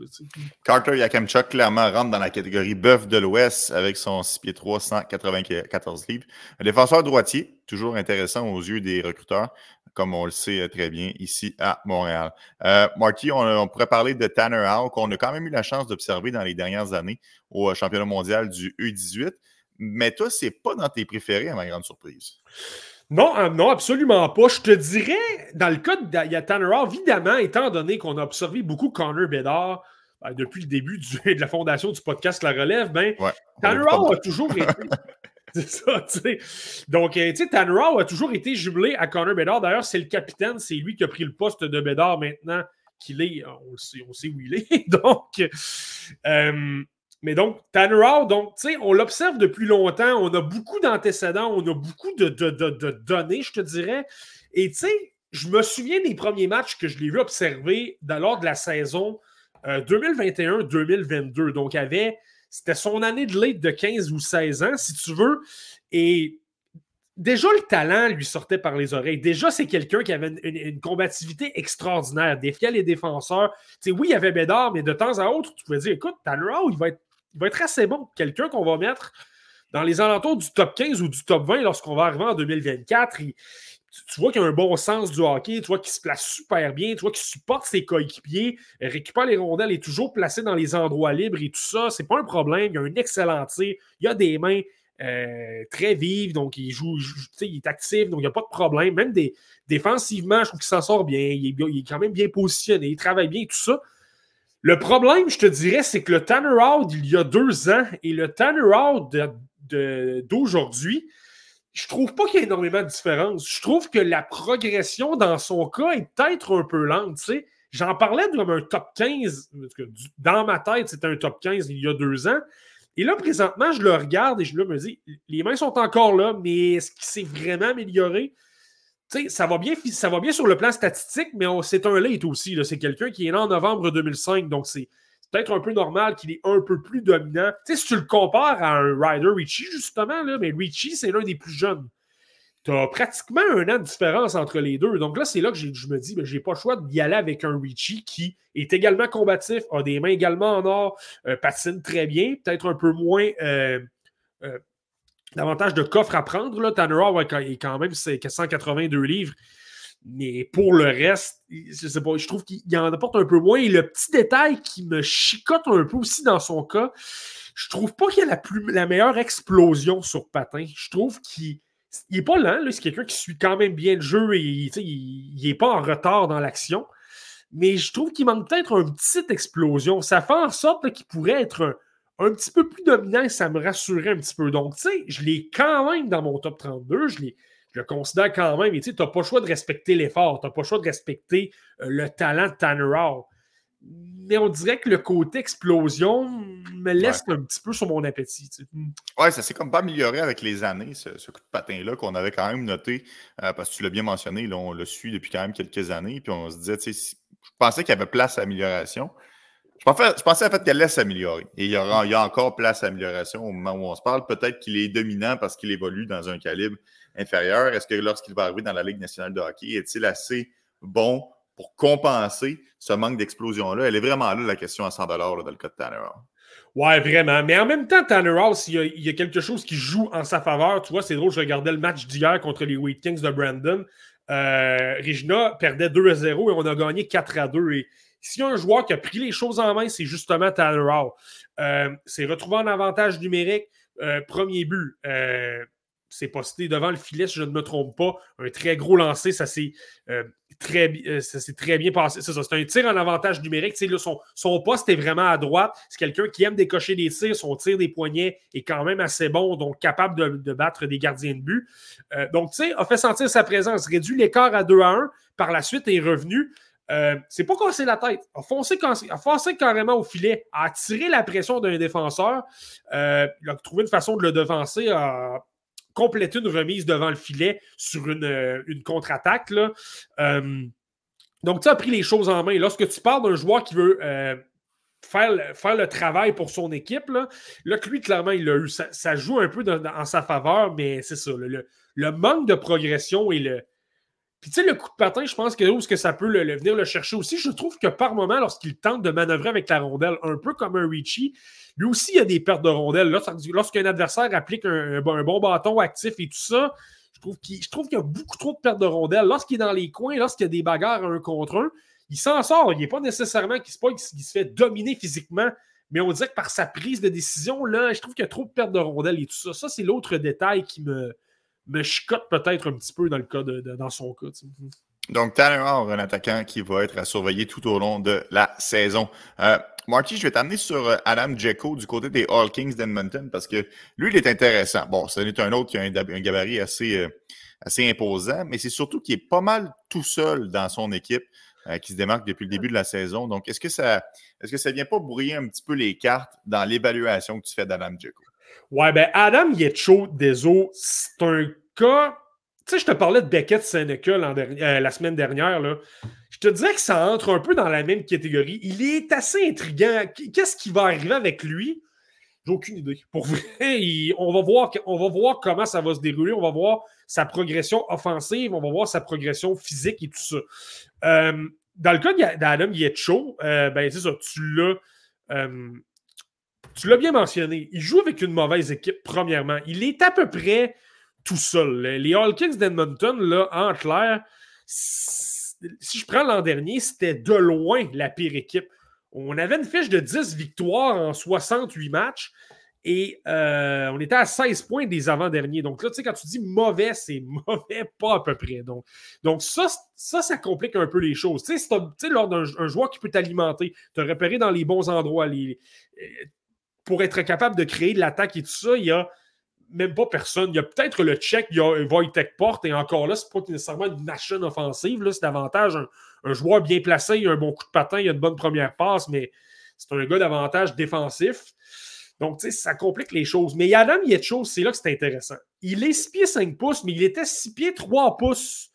Carter Yakemchuk clairement rentre dans la catégorie bœuf de l'Ouest avec son 6 pieds 3, 194 livres. Un défenseur droitier, toujours intéressant aux yeux des recruteurs comme on le sait euh, très bien ici à Montréal. Euh, Marty, on, pourrait parler de Tanner Howe, qu'on a quand même eu la chance d'observer dans les dernières années au euh, championnat mondial du U18. Mais toi, c'est pas dans tes préférés, à ma grande surprise. Non, non, absolument pas. Je te dirais, dans le cas de Tanner Howe, évidemment, étant donné qu'on a observé beaucoup Connor Bedard, ben, depuis le début de la fondation du podcast La Relève, ben, Ouais. Tanner a toujours été. C'est ça, tu sais. Donc, euh, tu sais, Tanner a toujours été jumelé à Connor Bedard. D'ailleurs, c'est le capitaine, c'est lui qui a pris le poste de Bedard maintenant qu'il est. On le sait, on sait où il est. donc, euh, mais donc, Tanner Howe, donc, on l'observe depuis longtemps. On a beaucoup d'antécédents, on a beaucoup de, de, de, données, je te dirais. Et tu sais, je me souviens des premiers matchs que je l'ai vu observer dans, lors de la saison euh, 2021-2022. Donc, il avait, c'était son année de late de 15 ou 16 ans, si tu veux. Et déjà, le talent lui sortait par les oreilles. Déjà, c'est quelqu'un qui avait une, combativité extraordinaire, défiait les défenseurs. Tu sais, oui, il y avait Bédard, mais de temps à autre, tu pouvais dire, écoute, Tanner Howe, il va être, il va être assez bon. Quelqu'un qu'on va mettre dans les alentours du top 15 ou du top 20 lorsqu'on va arriver en 2024. Il- tu, vois qu'il a un bon sens du hockey, tu vois qu'il se place super bien, tu vois qu'il supporte ses coéquipiers, récupère les rondelles, est toujours placé dans les endroits libres et tout ça. C'est pas un problème. Il a un excellent tir. Il a des mains euh, très vives, donc il joue, il est actif, donc il n'y a pas de problème. Même défensivement, je trouve qu'il s'en sort bien. Il est, il est quand même bien positionné, il travaille bien, tout ça. Le problème, je te dirais, c'est que le Tanner Howe d'il y a deux ans et le Tanner de- d'aujourd'hui, je trouve pas qu'il y ait énormément de différence. Je trouve que la progression dans son cas est peut-être un peu lente. J'en parlais comme un top 15. en tout cas, du- Dans ma tête, c'était un top 15 il y a deux ans. Et là, présentement, je le regarde et je me dis, les mains sont encore là, mais est-ce qu'il s'est vraiment amélioré? Sais, ça va, bien, sur le plan statistique, mais c'est un late aussi. là. C'est quelqu'un qui est né en novembre 2005, donc c'est peut-être un peu normal qu'il est un peu plus dominant. Tu sais, si tu le compares à un Ryder Richie, justement, là, mais Richie, c'est l'un des plus jeunes. Tu as pratiquement un an de différence entre les deux. Donc là, c'est là que je me dis, ben, j'ai pas le choix d'y aller avec un Richie qui est également combatif, a des mains également en or, euh, patine très bien, peut-être un peu moins. euh, euh, davantage de coffre à prendre. Là. Tanner Howe est quand même c'est 182 livres. Mais pour le reste, je sais pas, je trouve qu'il en apporte un peu moins. Et le petit détail qui me chicote un peu aussi dans son cas, je trouve pas qu'il a la, plus, la meilleure explosion sur patin. Je trouve qu'il il est pas lent. C'est quelqu'un qui suit quand même bien le jeu et il, il est pas en retard dans l'action. Mais je trouve qu'il manque peut-être une petite explosion. Ça fait en sorte qu'il pourrait être un, petit peu plus dominant et ça me rassurait un petit peu. Donc, tu sais, je l'ai quand même dans mon top 32. Je, je le considère quand même. Et tu n'as pas le choix de respecter l'effort. Tu n'as pas le choix de respecter euh, le talent de Tanner Howe. Mais on dirait que le côté explosion me laisse un petit peu sur mon appétit. tu sais. Ouais, ça s'est comme pas amélioré avec les années, ce, ce coup de patin-là qu'on avait quand même noté, euh, parce que tu l'as bien mentionné, là, on le suit depuis quand même quelques années, puis on se disait, tu sais, je pensais qu'il y avait place à amélioration. Je pensais, en fait qu'elle allait s'améliorer. Et il y, aura, a encore place à amélioration au moment où on se parle. Peut-être qu'il est dominant parce qu'il évolue dans un calibre inférieur. Est-ce que lorsqu'il va arriver dans la Ligue nationale de hockey, est-il assez bon pour compenser ce manque d'explosion-là? Elle est vraiment là, la question à 100 là, dans le cas de Tanner. Howe. Ouais, vraiment. Mais en même temps, Tanner House, il y, a, quelque chose qui joue en sa faveur. Tu vois, c'est drôle, je regardais le match d'hier contre les Wheat Kings de Brandon. Euh, Regina perdait 2 à 0 et on a gagné 4 à 2. Et s'il y a un joueur qui a pris les choses en main, c'est justement Tanner Howe. Euh, c'est retrouvé en avantage numérique. Euh, premier but. Euh, c'est posté devant le filet, si je ne me trompe pas. Un très gros lancé, ça s'est très, bien passé. C'est ça, c'est un tir en avantage numérique. Son, poste est vraiment à droite. C'est quelqu'un qui aime décocher des tirs. Son tir des poignets est quand même assez bon, donc capable de, battre des gardiens de but. Donc, tu sais, a fait sentir sa présence, réduit l'écart à 2 à 1. Par la suite, est revenu. Euh, c'est pas cassé la tête. A foncé, carrément au filet, a attiré la pression d'un défenseur. Euh, il a trouvé une façon de le devancer, a complété une remise devant le filet sur une, euh, contre-attaque. Euh, donc, tu as pris les choses en main. Lorsque tu parles d'un joueur qui veut faire, le- faire le travail pour son équipe, là, lui, clairement, il l'a eu. Ça, joue un peu en sa faveur, mais c'est ça. le manque de progression et le, puis tu sais, le coup de patin, je pense que où que ça peut le, venir le chercher aussi? Je trouve que par moment, lorsqu'il tente de manœuvrer avec la rondelle, un peu comme un Richie, lui aussi, il y a des pertes de rondelles. Lorsqu'un adversaire applique un, bon- bâton actif et tout ça, je trouve qu'il y a beaucoup trop de pertes de rondelles. Lorsqu'il est dans les coins, lorsqu'il y a des bagarres un contre un, il s'en sort. Il n'est pas nécessairement qu'il se, se fait dominer physiquement, mais on dirait que par sa prise de décision, là, je trouve qu'il y a trop de pertes de rondelles et tout ça. Ça, c'est l'autre détail qui me, me chicote peut-être un petit peu dans le cas de, dans son cas. Donc, Tanner Hall, un attaquant qui va être à surveiller tout au long de la saison. Euh, Marty, je vais t'amener sur euh, Adam Jeko du côté des All Kings d'Edmonton parce que lui, il est intéressant. Bon, ce n'est un autre qui a un, gabarit assez, euh, assez imposant, mais c'est surtout qu'il est pas mal tout seul dans son équipe euh, qui se démarque depuis le début de la saison. Donc, est-ce que ça est-ce que ça vient pas brouiller un petit peu les cartes dans l'évaluation que tu fais d'Adam Jeko? Ouais, ben Adam Yetcho des eaux, c'est un cas tu sais, je te parlais de Beckett Seneca euh, la semaine dernière. Là. Je te disais que ça entre un peu dans la même catégorie. Il est assez intriguant. Qu'est-ce qui va arriver avec lui? J'ai aucune idée. Pour vrai, on, va voir, on va voir comment ça va se dérouler. On va voir sa progression offensive. On va voir sa progression physique et tout ça. Euh, dans le cas d'Adam Yetcho, euh, ben, c'est ça, tu l'as. Euh, tu l'as bien mentionné. Il joue avec une mauvaise équipe, premièrement. Il est à peu près tout seul. Les All Kings d'Edmonton, là, en clair, si je prends l'an dernier, c'était de loin la pire équipe. On avait une fiche de 10 victoires en 68 matchs et euh, on était à 16 points des avant-derniers. Donc là, tu sais, quand tu dis mauvais, c'est mauvais pas à peu près. Donc, ça, ça, complique un peu les choses. Tu sais, lors d'un joueur qui peut t'alimenter, te repérer dans les bons endroits, euh, pour être capable de créer de l'attaque et tout ça, il y a même pas personne. Il y a peut-être le check, il y a Wojtek Porte, et encore là, c'est pas nécessairement une machine offensive, c'est davantage un, joueur bien placé, il a un bon coup de patin, il a une bonne première passe, mais c'est un gars davantage défensif. Donc, tu sais, ça complique les choses. Mais Adam Yetcho, c'est là que c'est intéressant. Il est 6 pieds 5 pouces, mais il était 6 pieds 3 pouces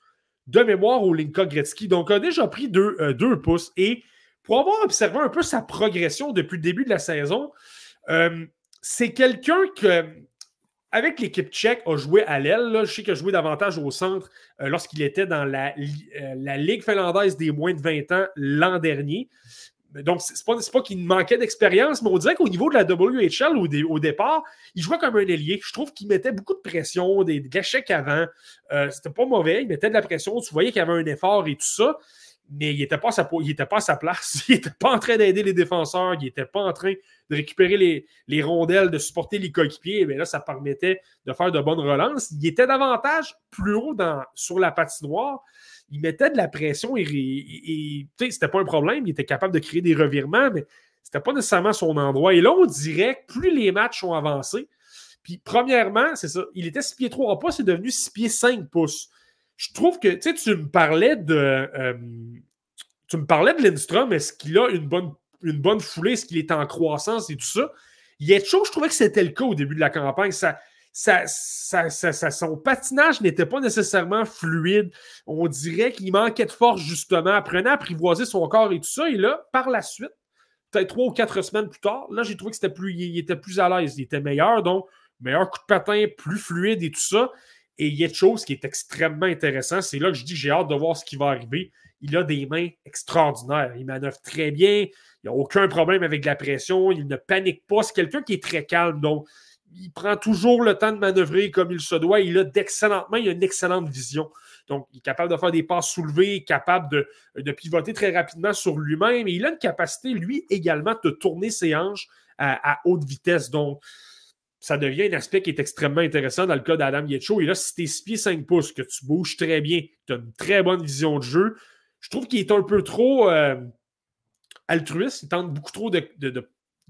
de mémoire au Linka Gretzky. Donc, il a déjà pris 2, euh, pouces. Et pour avoir observé un peu sa progression depuis le début de la saison, euh, c'est quelqu'un que avec l'équipe tchèque, a joué à l'aile. Je sais qu'il a joué davantage au centre euh, lorsqu'il était dans la, euh, la, Ligue finlandaise des moins de 20 ans l'an dernier. Donc, c'est pas, pas qu'il manquait d'expérience, mais on dirait qu'au niveau de la WHL, au, départ, il jouait comme un ailier. Je trouve qu'il mettait beaucoup de pression, des, gâchettes avant. C'était pas mauvais, il mettait de la pression. Tu voyais qu'il y avait un effort et tout ça mais il n'était pas, à sa place. Il n'était pas en train d'aider les défenseurs. Il n'était pas en train de récupérer les, les rondelles, de supporter les coéquipiers. Mais là, ça permettait de faire de bonnes relances. Il était davantage plus haut sur la patinoire. Il mettait de la pression et, et, c'était pas un problème. Il était capable de créer des revirements, mais c'était pas nécessairement son endroit. Et là, on dirait que plus les matchs ont avancé, puis premièrement, c'est ça, il était 6 pieds 3 pas, c'est devenu 6 pieds 5 pouces je trouve que, tu me parlais de. Euh, tu me parlais de Lindstrom, est-ce qu'il a une bonne, une bonne foulée, est-ce qu'il est en croissance et tout ça? Il y a chose, je trouvais que c'était le cas au début de la campagne. Son patinage n'était pas nécessairement fluide. On dirait qu'il manquait de force, justement. Apprenait à apprivoiser son corps et tout ça. Et là, par la suite, peut-être trois ou quatre semaines plus tard, là, j'ai trouvé que c'était plus, il était plus à l'aise. Il était meilleur, donc meilleur coup de patin, plus fluide et tout ça. Et il y a une chose qui est extrêmement intéressant, c'est là que je dis j'ai hâte de voir ce qui va arriver. Il a des mains extraordinaires. Il manœuvre très bien. Il n'y a aucun problème avec la pression. Il ne panique pas. C'est quelqu'un qui est très calme. Donc, il prend toujours le temps de manœuvrer comme il se doit. Il a d'excellentes mains. Il a une excellente vision. Donc, il est capable de faire des passes soulevées, capable de, de pivoter très rapidement sur lui-même. Et il a une capacité, lui, également, de tourner ses hanches à, à haute vitesse. Donc, ça devient un aspect qui est extrêmement intéressant dans le cas d'Adam Yetcho. Et là, si tu es 6 pieds 5 pouces, que tu bouges très bien, tu as une très bonne vision de jeu, je trouve qu'il est un peu trop euh, altruiste. Il tente beaucoup trop de,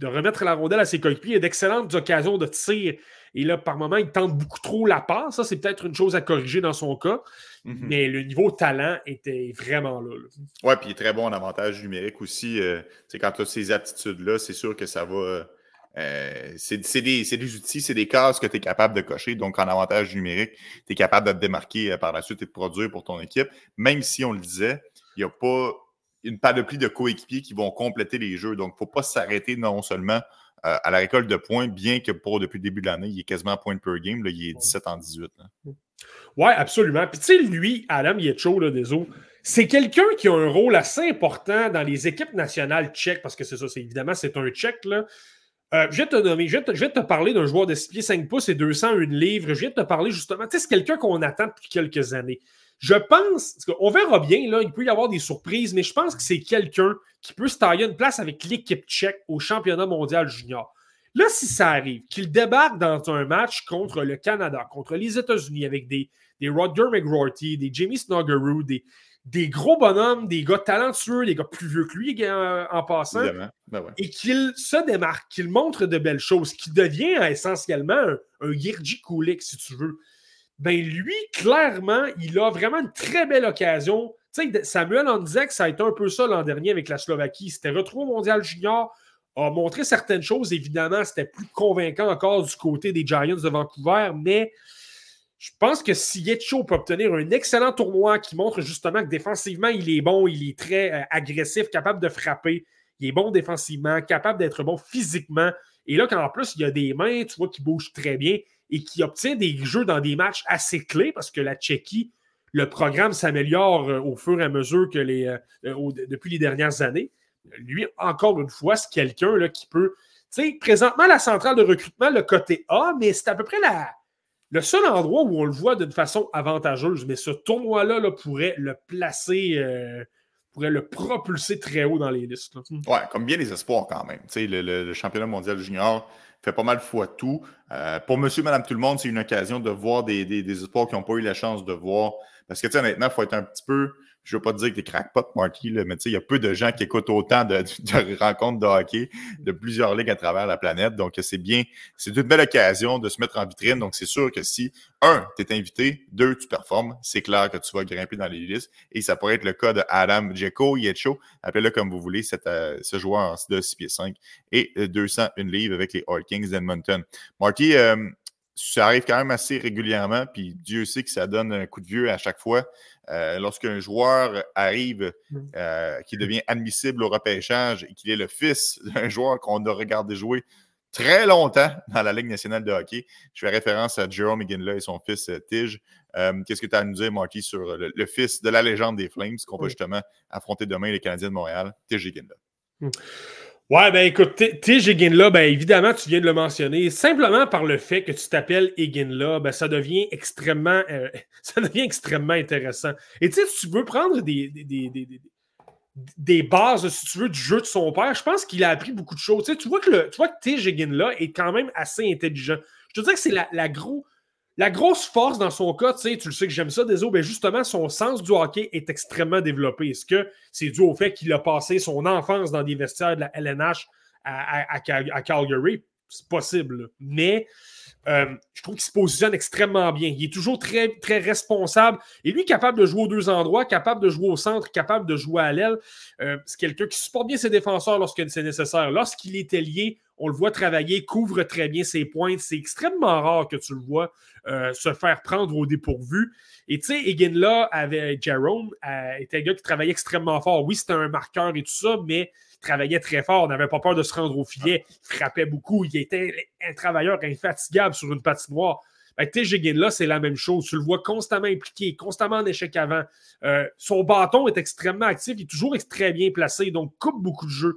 remettre la rondelle à ses coéquipiers. Il a d'excellentes occasions de tir. Et là, par moment, il tente beaucoup trop la passe. Ça, c'est peut-être une chose à corriger dans son cas. Mm-hmm. Mais le niveau talent était vraiment là. Oui, puis il est très bon en avantage numérique aussi. Euh, quand tu as ces aptitudes-là, c'est sûr que ça va euh, c'est des, outils, c'est des cases que tu es capable de cocher. Donc, en avantage numérique, tu es capable de te démarquer euh, par la suite et de produire pour ton équipe. Même si on le disait, il n'y a pas une panoplie de coéquipiers qui vont compléter les jeux. Donc, il ne faut pas s'arrêter non seulement euh, à la récolte de points, bien que pour depuis le début de l'année, il est quasiment point per game. Là, il est 17 en 18. Oui, absolument. Puis tu sais, lui, Adam Yetcho, là, des c'est quelqu'un qui a un rôle assez important dans les équipes nationales tchèques, parce que c'est ça, c'est évidemment, c'est un tchèque, là. Euh, je vais te nommer, parler d'un joueur de 6 pieds 5 pouces et 201 livres. Je vais te parler justement, tu sais, c'est quelqu'un qu'on attend depuis quelques années. Je pense, on verra bien, il peut y avoir des surprises, mais je pense que c'est quelqu'un qui peut se tailler une place avec l'équipe tchèque au championnat mondial junior. Là, si ça arrive, qu'il débarque dans un match contre le Canada, contre les États-Unis, avec des, des Roger McGrorty, des Jamie Snuggeroo, des, des gros bonhommes, des gars talentueux, des gars plus vieux que lui euh, en passant, ben et qu'il se démarque, qu'il montre de belles choses, qu'il devient essentiellement un, un Kulik, si tu veux. Ben lui, clairement, il a vraiment une très belle occasion. Tu sais, Samuel que ça a été un peu ça l'an dernier avec la Slovaquie. C'était retrouvé au mondial junior, a montré certaines choses. Évidemment, c'était plus convaincant encore du côté des Giants de Vancouver, mais je pense que si Yetcho peut obtenir un excellent tournoi qui montre justement que défensivement, il est bon, il est très euh, agressif, capable de frapper, il est bon défensivement, capable d'être bon physiquement, et là, qu'en plus, il y a des mains, tu vois, qui bougent très bien et qui obtient des jeux dans des matchs assez clés parce que la Tchéquie, le programme s'améliore euh, au fur et à mesure que euh, depuis les dernières années. Lui, encore une fois, c'est quelqu'un qui peut. Tu sais, présentement, la centrale de recrutement, le côté A, mais c'est à peu près la, le seul endroit où on le voit d'une façon avantageuse, mais ce tournoi-là pourrait le placer, euh, pourrait le propulser très haut dans les listes. Ouais, comme bien les espoirs quand même. Le, le, le, championnat mondial junior fait pas mal fois tout. Euh, pour monsieur, madame, tout le monde, c'est une occasion de voir des, des, des espoirs qui n'ont pas eu la chance de voir. Parce que, honnêtement, il faut être un petit peu je veux pas te dire que tu es crackpot, Marky, mais il y a peu de gens qui écoutent autant de, rencontres de hockey de plusieurs ligues à travers la planète. Donc, c'est bien, c'est une belle occasion de se mettre en vitrine. Donc, c'est sûr que si, un, tu invité, deux, tu performes, c'est clair que tu vas grimper dans les listes. Et ça pourrait être le cas de Adam Djeko, Yetcho, appelez-le comme vous voulez, euh, ce joueur de 6 pieds 5 et 201 livres avec les Hard Kings d'Edmonton. Marky, euh, ça arrive quand même assez régulièrement, puis Dieu sait que ça donne un coup de vieux à chaque fois. Euh, lorsqu'un joueur arrive, mm. euh, qui devient admissible au repêchage et qu'il est le fils d'un joueur qu'on a regardé jouer très longtemps dans la Ligue nationale de hockey. Je fais référence à Jerome Iginla et son fils euh, Tige. Qu'est-ce que tu as à nous dire, Marky, sur le, fils de la légende des Flames qu'on va justement affronter demain, les Canadiens de Montréal, Tige Iginla? Ouais, ben écoute, Tige Eginla, ben évidemment, tu viens de le mentionner. Simplement par le fait que tu t'appelles Eginla, ben ça devient extrêmement euh, ça devient extrêmement intéressant. Et tu sais, si tu veux prendre des, des, des, des, bases, si tu veux, du jeu de son père, je pense qu'il a appris beaucoup de choses. Tu, tu vois que le, tu est quand même assez intelligent. Je te dirais que c'est la, la gros la grosse force dans son cas, tu le sais que j'aime ça, désolé, mais justement, son sens du hockey est extrêmement développé. Est-ce que c'est dû au fait qu'il a passé son enfance dans des vestiaires de la LNH à, Calgary? C'est possible. Mais euh, je trouve qu'il se positionne extrêmement bien. Il est toujours très, très responsable. Et lui, capable de jouer aux deux endroits, capable de jouer au centre, capable de jouer à l'aile. Euh, c'est quelqu'un qui supporte bien ses défenseurs lorsque c'est nécessaire. Lorsqu'il est lié, on le voit travailler, couvre très bien ses pointes. C'est extrêmement rare que tu le vois euh, se faire prendre au dépourvu. Et tu sais, Egan avec Jerome, était un gars qui travaillait extrêmement fort. Oui, c'était un marqueur et tout ça, mais il travaillait très fort. On n'avait pas peur de se rendre au filet. Il frappait beaucoup. Il était un travailleur infatigable sur une patinoire. Ben, là, c'est la même chose. Tu le vois constamment impliqué, constamment en échec avant. Euh, son bâton est extrêmement actif. Il est toujours très bien placé, donc coupe beaucoup de jeux.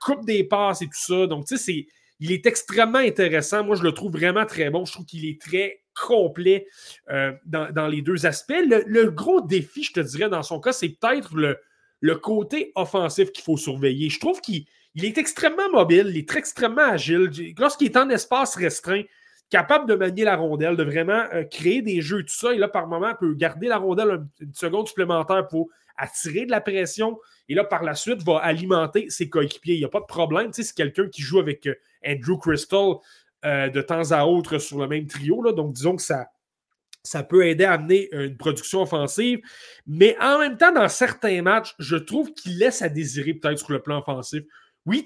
Coupe des passes et tout ça. Donc, tu sais, il est extrêmement intéressant. Moi, je le trouve vraiment très bon. Je trouve qu'il est très complet euh, dans, les deux aspects. Le, gros défi, je te dirais, dans son cas, c'est peut-être le, le, côté offensif qu'il faut surveiller. Je trouve qu'il est extrêmement mobile, il est extrêmement agile. Lorsqu'il est en espace restreint, capable de manier la rondelle, de vraiment euh, créer des jeux, tout ça, et là, par moment, peut garder la rondelle une seconde supplémentaire pour attirer de la pression, et là, par la suite, va alimenter ses coéquipiers. Il n'y a pas de problème. C'est quelqu'un qui joue avec euh, Andrew Crystal euh, de temps à autre sur le même trio. Donc, disons que ça, peut aider à amener une production offensive. Mais en même temps, dans certains matchs, je trouve qu'il laisse à désirer peut-être sur le plan offensif. Oui,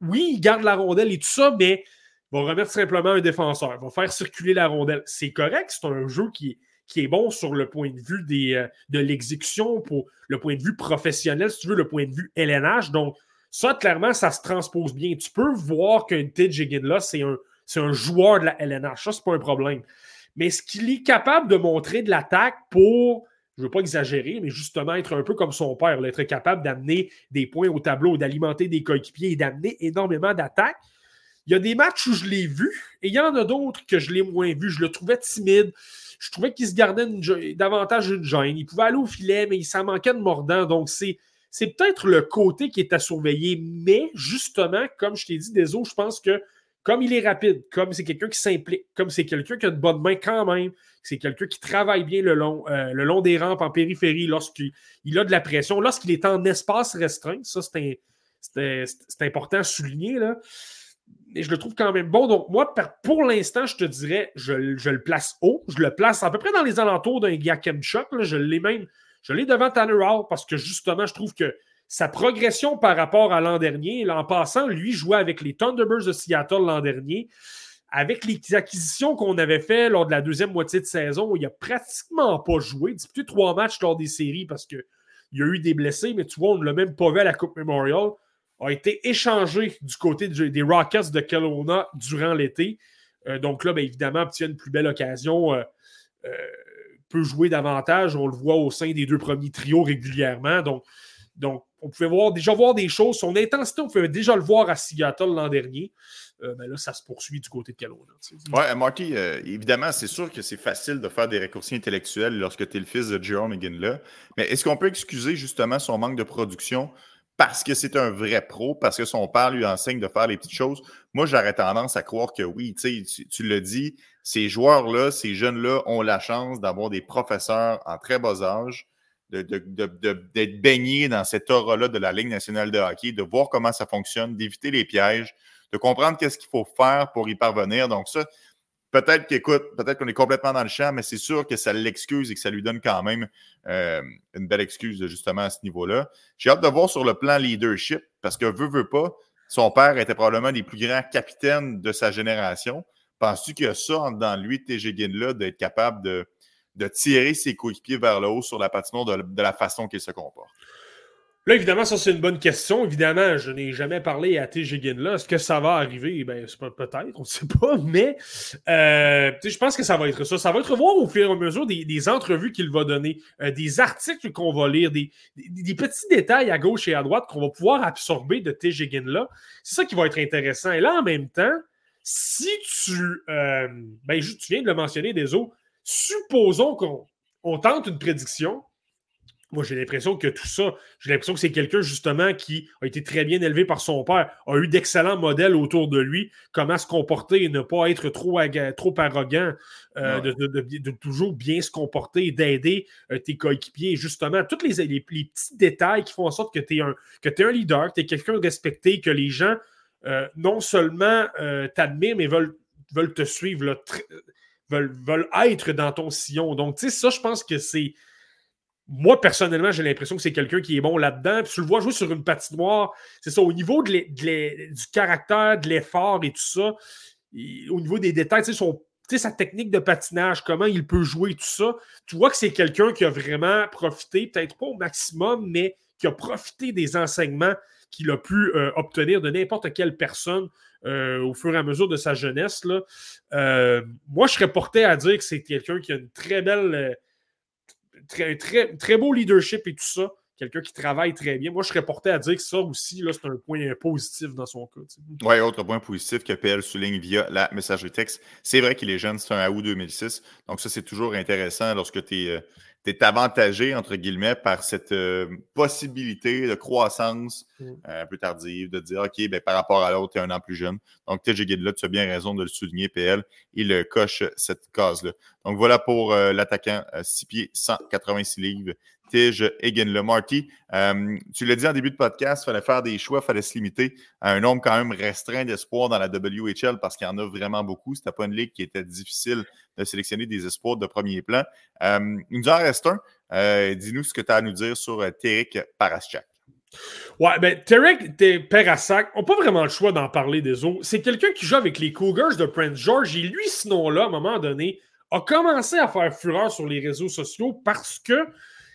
oui, il garde la rondelle et tout ça, mais va remettre simplement un défenseur. Va faire circuler la rondelle. C'est correct, c'est un jeu qui est qui est bon sur le point de vue des, euh, de l'exécution, pour le point de vue professionnel, si tu veux, le point de vue LNH. Donc, ça, clairement, ça se transpose bien. Tu peux voir qu'un Tidge là, c'est un, un joueur de la LNH. Ça, c'est pas un problème. Mais ce qu'il est capable de montrer de l'attaque pour, je veux pas exagérer, mais justement être un peu comme son père, être capable d'amener des points au tableau, d'alimenter des coéquipiers et d'amener énormément d'attaques. Il y a des matchs où je l'ai vu et il y en a d'autres que je l'ai moins vu. Je le trouvais timide. Je trouvais qu'il se gardait davantage une gêne. Il pouvait aller au filet, mais il s'en manquait de mordant. Donc, c'est, peut-être le côté qui est à surveiller. Mais justement, comme je t'ai dit, des je pense que comme il est rapide, comme c'est quelqu'un qui s'implique, comme c'est quelqu'un qui a de bonnes mains quand même, c'est quelqu'un qui travaille bien le long, euh, le long des rampes en périphérie lorsqu'il a de la pression, lorsqu'il est en espace restreint, ça c'est important à souligner. Là. Et je le trouve quand même bon. Donc, moi, pour l'instant, je te dirais, je, le place haut. Je le place à peu près dans les alentours d'un Yakem Chuck. Je l'ai même, je l'ai devant Tanner Hall parce que justement, je trouve que sa progression par rapport à l'an dernier, l'an passant, lui jouait avec les Thunderbirds de Seattle l'an dernier. Avec les acquisitions qu'on avait faites lors de la deuxième moitié de saison, il n'a pratiquement pas joué, disputé trois matchs lors des séries parce qu'il y a eu des blessés, mais tu vois, on ne l'a même pas vu à la Coupe Memorial, a été échangé du côté des Rockets de Kelowna durant l'été. Euh, donc là, bien évidemment, obtient une plus belle occasion, euh, euh, peut jouer davantage. On le voit au sein des deux premiers trios régulièrement. Donc, on pouvait voir, déjà voir des choses. Son intensité, on pouvait déjà le voir à Seattle l'an dernier. Euh, ben là, ça se poursuit du côté de Kelowna. Oui, Marty, évidemment, c'est sûr que c'est facile de faire des raccourcis intellectuels lorsque tu es le fils de Jerome là. Mais est-ce qu'on peut excuser justement son manque de production parce que c'est un vrai pro, parce que son père lui enseigne de faire les petites choses? Moi, j'aurais tendance à croire que oui. Tu, tu le dis, ces joueurs-là, ces jeunes-là ont la chance d'avoir des professeurs en très bas âge d'être baigné dans cette aura-là de la Ligue nationale de hockey, de voir comment ça fonctionne, d'éviter les pièges, de comprendre qu'est-ce qu'il faut faire pour y parvenir. Donc ça, peut-être qu'écoute, peut-être qu'on est complètement dans le champ, mais c'est sûr que ça l'excuse et que ça lui donne quand même euh, une belle excuse justement à ce niveau-là. J'ai hâte de voir sur le plan leadership, parce que veut, veut pas, son père était probablement des plus grands capitaines de sa génération. Penses-tu qu'il y a ça dans lui, TG là d'être capable de de tirer ses coéquipiers vers le haut sur la patinoire de, la façon qu'il se comporte? Là, évidemment, ça, c'est une bonne question. Évidemment, je n'ai jamais parlé à T. là. Est-ce que ça va arriver? Ben, peut-être, on ne sait pas, mais euh, je pense que ça va être ça. Ça va être voir au fur et à mesure des, entrevues qu'il va donner, euh, des articles qu'on va lire, des, petits détails à gauche et à droite qu'on va pouvoir absorber de T. là. C'est ça qui va être intéressant. Et là, en même temps, si tu. Euh, ben, tu viens de le mentionner, des autres supposons qu'on tente une prédiction. Moi, j'ai l'impression que tout ça, j'ai l'impression que c'est quelqu'un justement qui a été très bien élevé par son père, a eu d'excellents modèles autour de lui, comment se comporter et ne pas être trop, trop arrogant, euh, de, toujours bien se comporter, d'aider euh, tes coéquipiers. Justement, tous les, les, petits détails qui font en sorte que tu es, un, es un leader, que tu es quelqu'un de respecté, que les gens euh, non seulement t'admirent, mais veulent, veulent te suivre là, veulent, être dans ton sillon. Donc, tu sais, ça, je pense que c'est. Moi, personnellement, j'ai l'impression que c'est quelqu'un qui est bon là-dedans. Puis tu le vois jouer sur une patinoire. C'est ça, au niveau du caractère, de l'effort et tout ça, au niveau des détails, tu sais, sa technique de patinage, comment il peut jouer, tout ça. Tu vois que c'est quelqu'un qui a vraiment profité, peut-être pas au maximum, mais qui a profité des enseignements qu'il a pu euh, obtenir de n'importe quelle personne euh, au fur et à mesure de sa jeunesse. Euh, moi, je serais porté à dire que c'est quelqu'un qui a une très belle, très, très, très beau leadership et tout ça. Quelqu'un qui travaille très bien. Moi, je serais porté à dire que ça aussi, c'est un point positif dans son cas. Oui, autre point positif que PL souligne via la messagerie texte. C'est vrai qu'il est jeune, c'est un AOU 2006. Donc, ça, c'est toujours intéressant lorsque tu es tu es avantagé, entre guillemets, par cette euh, possibilité de croissance mm. euh, un peu tardive, de dire, OK, ben, par rapport à l'autre, tu es un an plus jeune. Donc, TJ là, tu as bien raison de le souligner, PL. Il coche cette case-là. Donc, voilà pour euh, l'attaquant 6 pieds, 186 livres, Tige Le Marty, euh, tu l'as dit en début de podcast, il fallait faire des choix, il fallait se limiter à un nombre quand même restreint d'espoirs dans la WHL parce qu'il y en a vraiment beaucoup. C'était pas une ligue qui était difficile de sélectionner des espoirs de premier plan. Euh, il nous en reste un. Euh, dis-nous ce que tu as à nous dire sur Terek Paraschak. Ouais, ben, Terek Parasak, on n'a pas vraiment le choix d'en parler des autres. C'est quelqu'un qui joue avec les Cougars de Prince George et lui, ce nom-là, à un moment donné, a commencé à faire fureur sur les réseaux sociaux parce que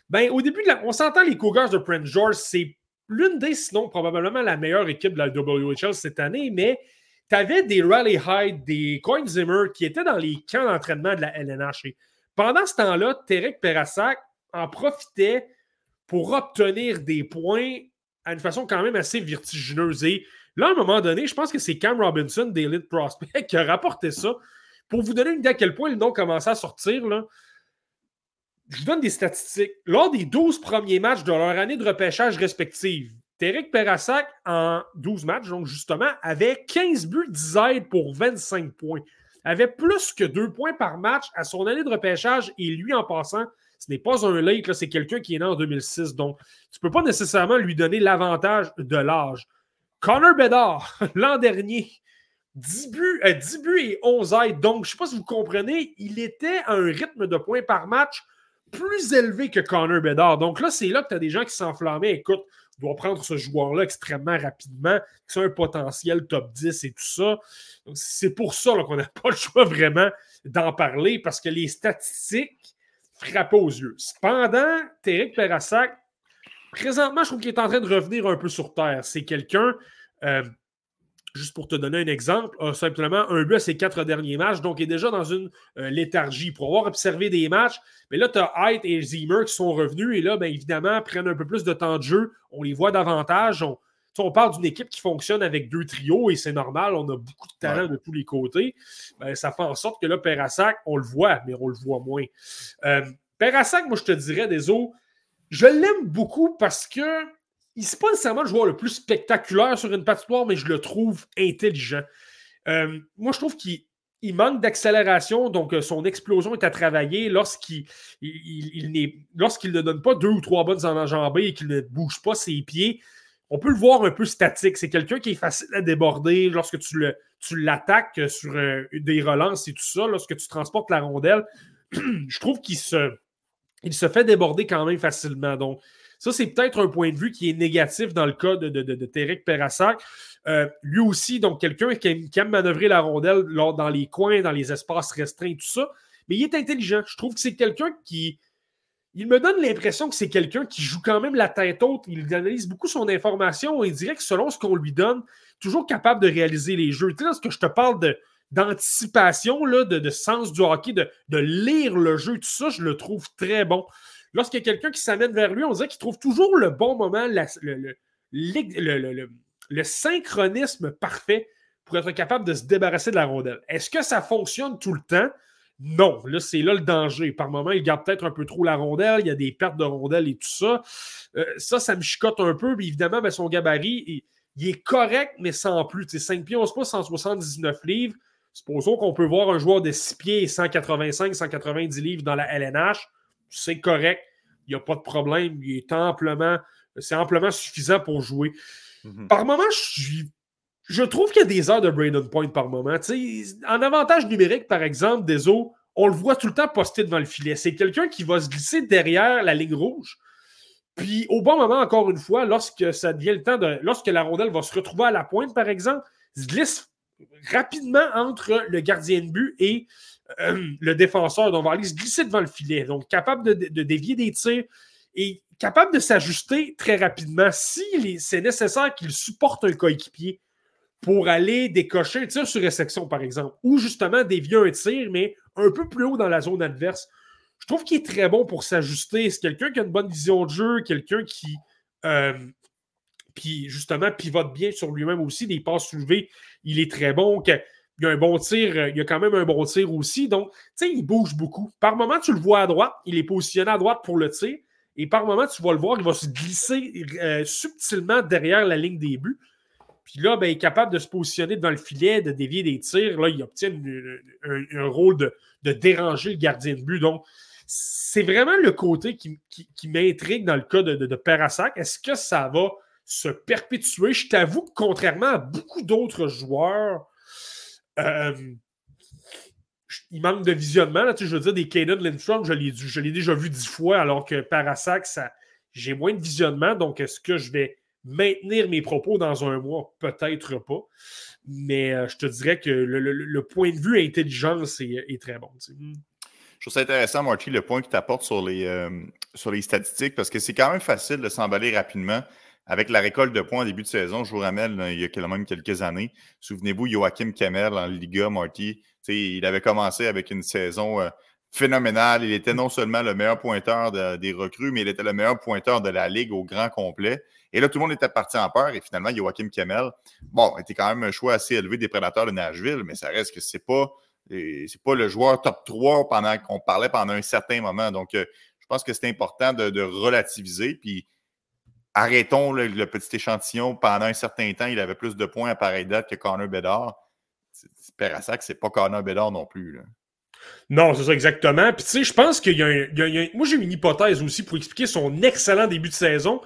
ben, au début, de la... on s'entend les Cougars de Prince George, c'est l'une des, sinon probablement la meilleure équipe de la WHL cette année, mais tu avais des Rally Hyde, des Coin Zimmer qui étaient dans les camps d'entraînement de la LNH. pendant ce temps-là, Terek Perassak en profitait pour obtenir des points à une façon quand même assez vertigineuse. Et là, à un moment donné, je pense que c'est Cam Robinson d'Elite Prospect qui a rapporté ça. Pour vous donner une idée à quel point le nom commençait à sortir, là, je vous donne des statistiques. Lors des 12 premiers matchs de leur année de repêchage respective, Terek Perassac, en 12 matchs, donc justement, avait 15 buts, 10 aides pour 25 points. Avait plus que 2 points par match à son année de repêchage et lui, en passant, ce n'est pas un late, c'est quelqu'un qui est né en 2006. Donc, tu ne peux pas nécessairement lui donner l'avantage de l'âge. Connor Bedard, l'an dernier, 10 buts, 10 euh, buts et 11 aides. Donc, je ne sais pas si vous comprenez, il était à un rythme de points par match plus élevé que Connor Bedard. Donc là, c'est là que tu as des gens qui s'enflammaient. Écoute, on doit prendre ce joueur-là extrêmement rapidement, qui a un potentiel top 10 et tout ça. C'est pour ça qu'on n'a pas le choix vraiment d'en parler parce que les statistiques frappent aux yeux. Cependant, Téric Perassac, présentement, je trouve qu'il est en train de revenir un peu sur terre. C'est quelqu'un. Euh, juste pour te donner un exemple, a simplement un but à ses quatre derniers matchs, donc il est déjà dans une euh, léthargie. Pour avoir observé des matchs, mais là, tu as Height et Zimmer qui sont revenus et là, bien évidemment, prennent un peu plus de temps de jeu. On les voit davantage. On, on parle d'une équipe qui fonctionne avec deux trios et c'est normal, on a beaucoup de talent de tous les côtés. Ben, ça fait en sorte que là, Perassac, on le voit, mais on le voit moins. Euh, Perassac, moi, je te dirais, des je l'aime beaucoup parce que il n'est pas nécessairement le joueur le plus spectaculaire sur une patinoire, mais je le trouve intelligent. Euh, moi, je trouve qu'il manque d'accélération, donc euh, son explosion est à travailler lorsqu'il ne donne pas deux ou trois bonnes en enjambées et qu'il ne bouge pas ses pieds. On peut le voir un peu statique. C'est quelqu'un qui est facile à déborder lorsque tu l'attaques sur euh, des relances et tout ça, lorsque tu transportes la rondelle. je trouve qu'il se, il se fait déborder quand même facilement. Donc, ça, c'est peut-être un point de vue qui est négatif dans le cas de, de, de, Perassac. Euh, lui aussi, donc quelqu'un qui, aime manœuvrer la rondelle dans les coins, dans les espaces restreints, tout ça. Mais il est intelligent. Je trouve que c'est quelqu'un qui. Il me donne l'impression que c'est quelqu'un qui joue quand même la tête haute. Il analyse beaucoup son information et il dirait que selon ce qu'on lui donne, toujours capable de réaliser les jeux. Tu sais, lorsque je te parle d'anticipation, de, de, sens du hockey, de, de, lire le jeu, tout ça, je le trouve très bon lorsqu'il y a quelqu'un qui s'amène vers lui, on dirait qu'il trouve toujours le bon moment, le, synchronisme parfait pour être capable de se débarrasser de la rondelle. Est-ce que ça fonctionne tout le temps? Non, là, c'est là le danger. Par moment, il garde peut-être un peu trop la rondelle, il y a des pertes de rondelle et tout ça. Euh, ça, ça me chicote un peu. Mais évidemment, ben, son gabarit, il, est correct, mais sans plus. 5 pieds 11 pas 179 livres. Supposons qu'on peut voir un joueur de 6 pieds et 185, 190 livres dans la LNH c'est correct, il n'y a pas de problème, il est amplement, c'est amplement suffisant pour jouer. Mhm. Par moment, je, trouve qu'il y a des heures de Braden Point par moment. en avantage numérique, par exemple, des eaux, on le voit tout le temps posté devant le filet. C'est quelqu'un qui va se glisser derrière la ligne rouge. Puis au bon moment, encore une fois, lorsque ça devient le temps de. Lorsque la rondelle va se retrouver à la pointe, par exemple, se glisse rapidement entre le gardien de but et le défenseur. Donc, on va aller se glisser devant le filet. Donc, capable de, dévier des tirs et capable de s'ajuster très rapidement. Si c'est nécessaire qu'il supporte un coéquipier pour aller décocher un tir sur réception, par exemple, ou justement dévier un tir, mais un peu plus haut dans la zone adverse. Je trouve qu'il est très bon pour s'ajuster. C'est quelqu'un qui a une bonne vision de jeu, quelqu'un qui, euh, justement, pivote bien sur lui-même aussi. Des passes soulevées, il est très bon il y a un bon tir, euh, il y a quand même un bon tir aussi. Donc, tu sais, il bouge beaucoup. Par moment, tu le vois à droite, il est positionné à droite pour le tir. Et par moment, tu vas le voir, il va se glisser euh, subtilement derrière la ligne des buts. Puis là, ben, il est capable de se positionner devant le filet, de dévier des tirs. Là, il obtient un, rôle de, déranger le gardien de but. Donc, c'est vraiment le côté qui, m'intrigue dans le cas de, de, de Est-ce que ça va se perpétuer? Je t'avoue que contrairement à beaucoup d'autres joueurs, il manque de visionnement. Là, je veux dire, des Caden Lindstrom, je l'ai déjà vu dix fois, alors que Parasac, j'ai moins de visionnement. Donc, est-ce que je vais maintenir mes propos dans un mois? Peut-être pas. Mais euh, je te dirais que le, point de vue intelligence est, très bon. Je trouve ça intéressant, Marty, le point que tu apportes sur euh, sur les statistiques, parce que c'est quand même facile de s'emballer rapidement avec la récolte de points en début de saison, je vous ramène il y a quand même quelques années. Souvenez-vous, Joachim Kemel en Liga, Marty, il avait commencé avec une saison euh, phénoménale. Il était non seulement le meilleur pointeur des recrues, mais il était le meilleur pointeur de la Ligue au grand complet. Et là, tout le monde était parti en peur. Et finalement, Joachim Kemel, bon, était quand même un choix assez élevé des prédateurs de Nashville, mais ça reste que c'est pas, c'est pas le joueur top 3 pendant qu'on parlait pendant un certain moment. Donc, euh, je pense que c'est important de, de relativiser. Puis, arrêtons le, petit échantillon. Pendant un certain temps, il avait plus de points à pareille date que Connor Bedard. Perassac, c'est pas Connor Bedard non plus. Non, c'est ça exactement. Puis tu sais, je pense qu'il y, a. Moi, j'ai une hypothèse aussi pour expliquer son excellent début de saison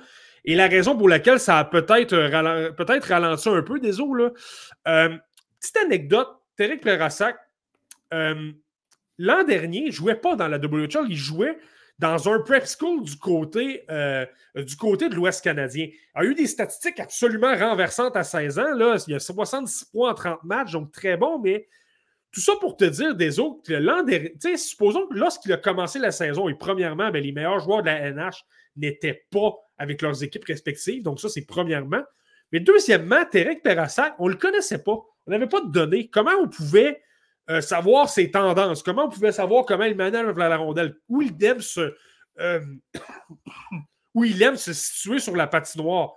et la raison pour laquelle ça a peut-être euh, ralenti un peu. Là. Euh, petite anecdote, Terek Perassac, euh, l'an dernier, il ne jouait pas dans la WHL, il jouait dans un prep school du côté, côté de l'Ouest canadien. Il a eu des statistiques absolument renversantes à 16 ans. Là. Il a 66 points en 30 matchs, donc très bon, mais tout ça pour te dire, des autres, l'an dernier, supposons que lorsqu'il a commencé la saison, et premièrement, ben, les meilleurs joueurs de la NH n'étaient pas avec leurs équipes respectives. Donc, ça, c'est premièrement. Mais deuxièmement, Terek Perassac, on ne le connaissait pas. On n'avait pas de données. Comment on pouvait euh, savoir ses tendances? Comment on pouvait savoir comment il manœuvre la rondelle? Où il aime se, euh, où il aime se situer sur la patinoire?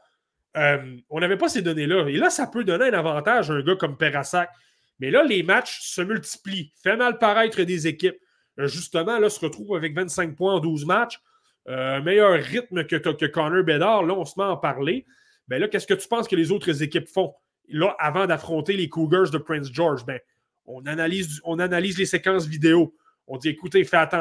Euh, on n'avait pas ces données-là. Et là, ça peut donner un avantage à un gars comme Perassac. Mais là, les matchs se multiplient. Fait mal paraître des équipes. Justement, là, se retrouve avec 25 points en 12 matchs. Meilleur rythme que, que Connor Bedard. Là, on se met à en parler. Ben là, qu'est-ce que tu penses que les autres équipes font? Avant d'affronter les Cougars de Prince George, ben, on, analyse, on analyse les séquences vidéo. On dit écoutez, faites,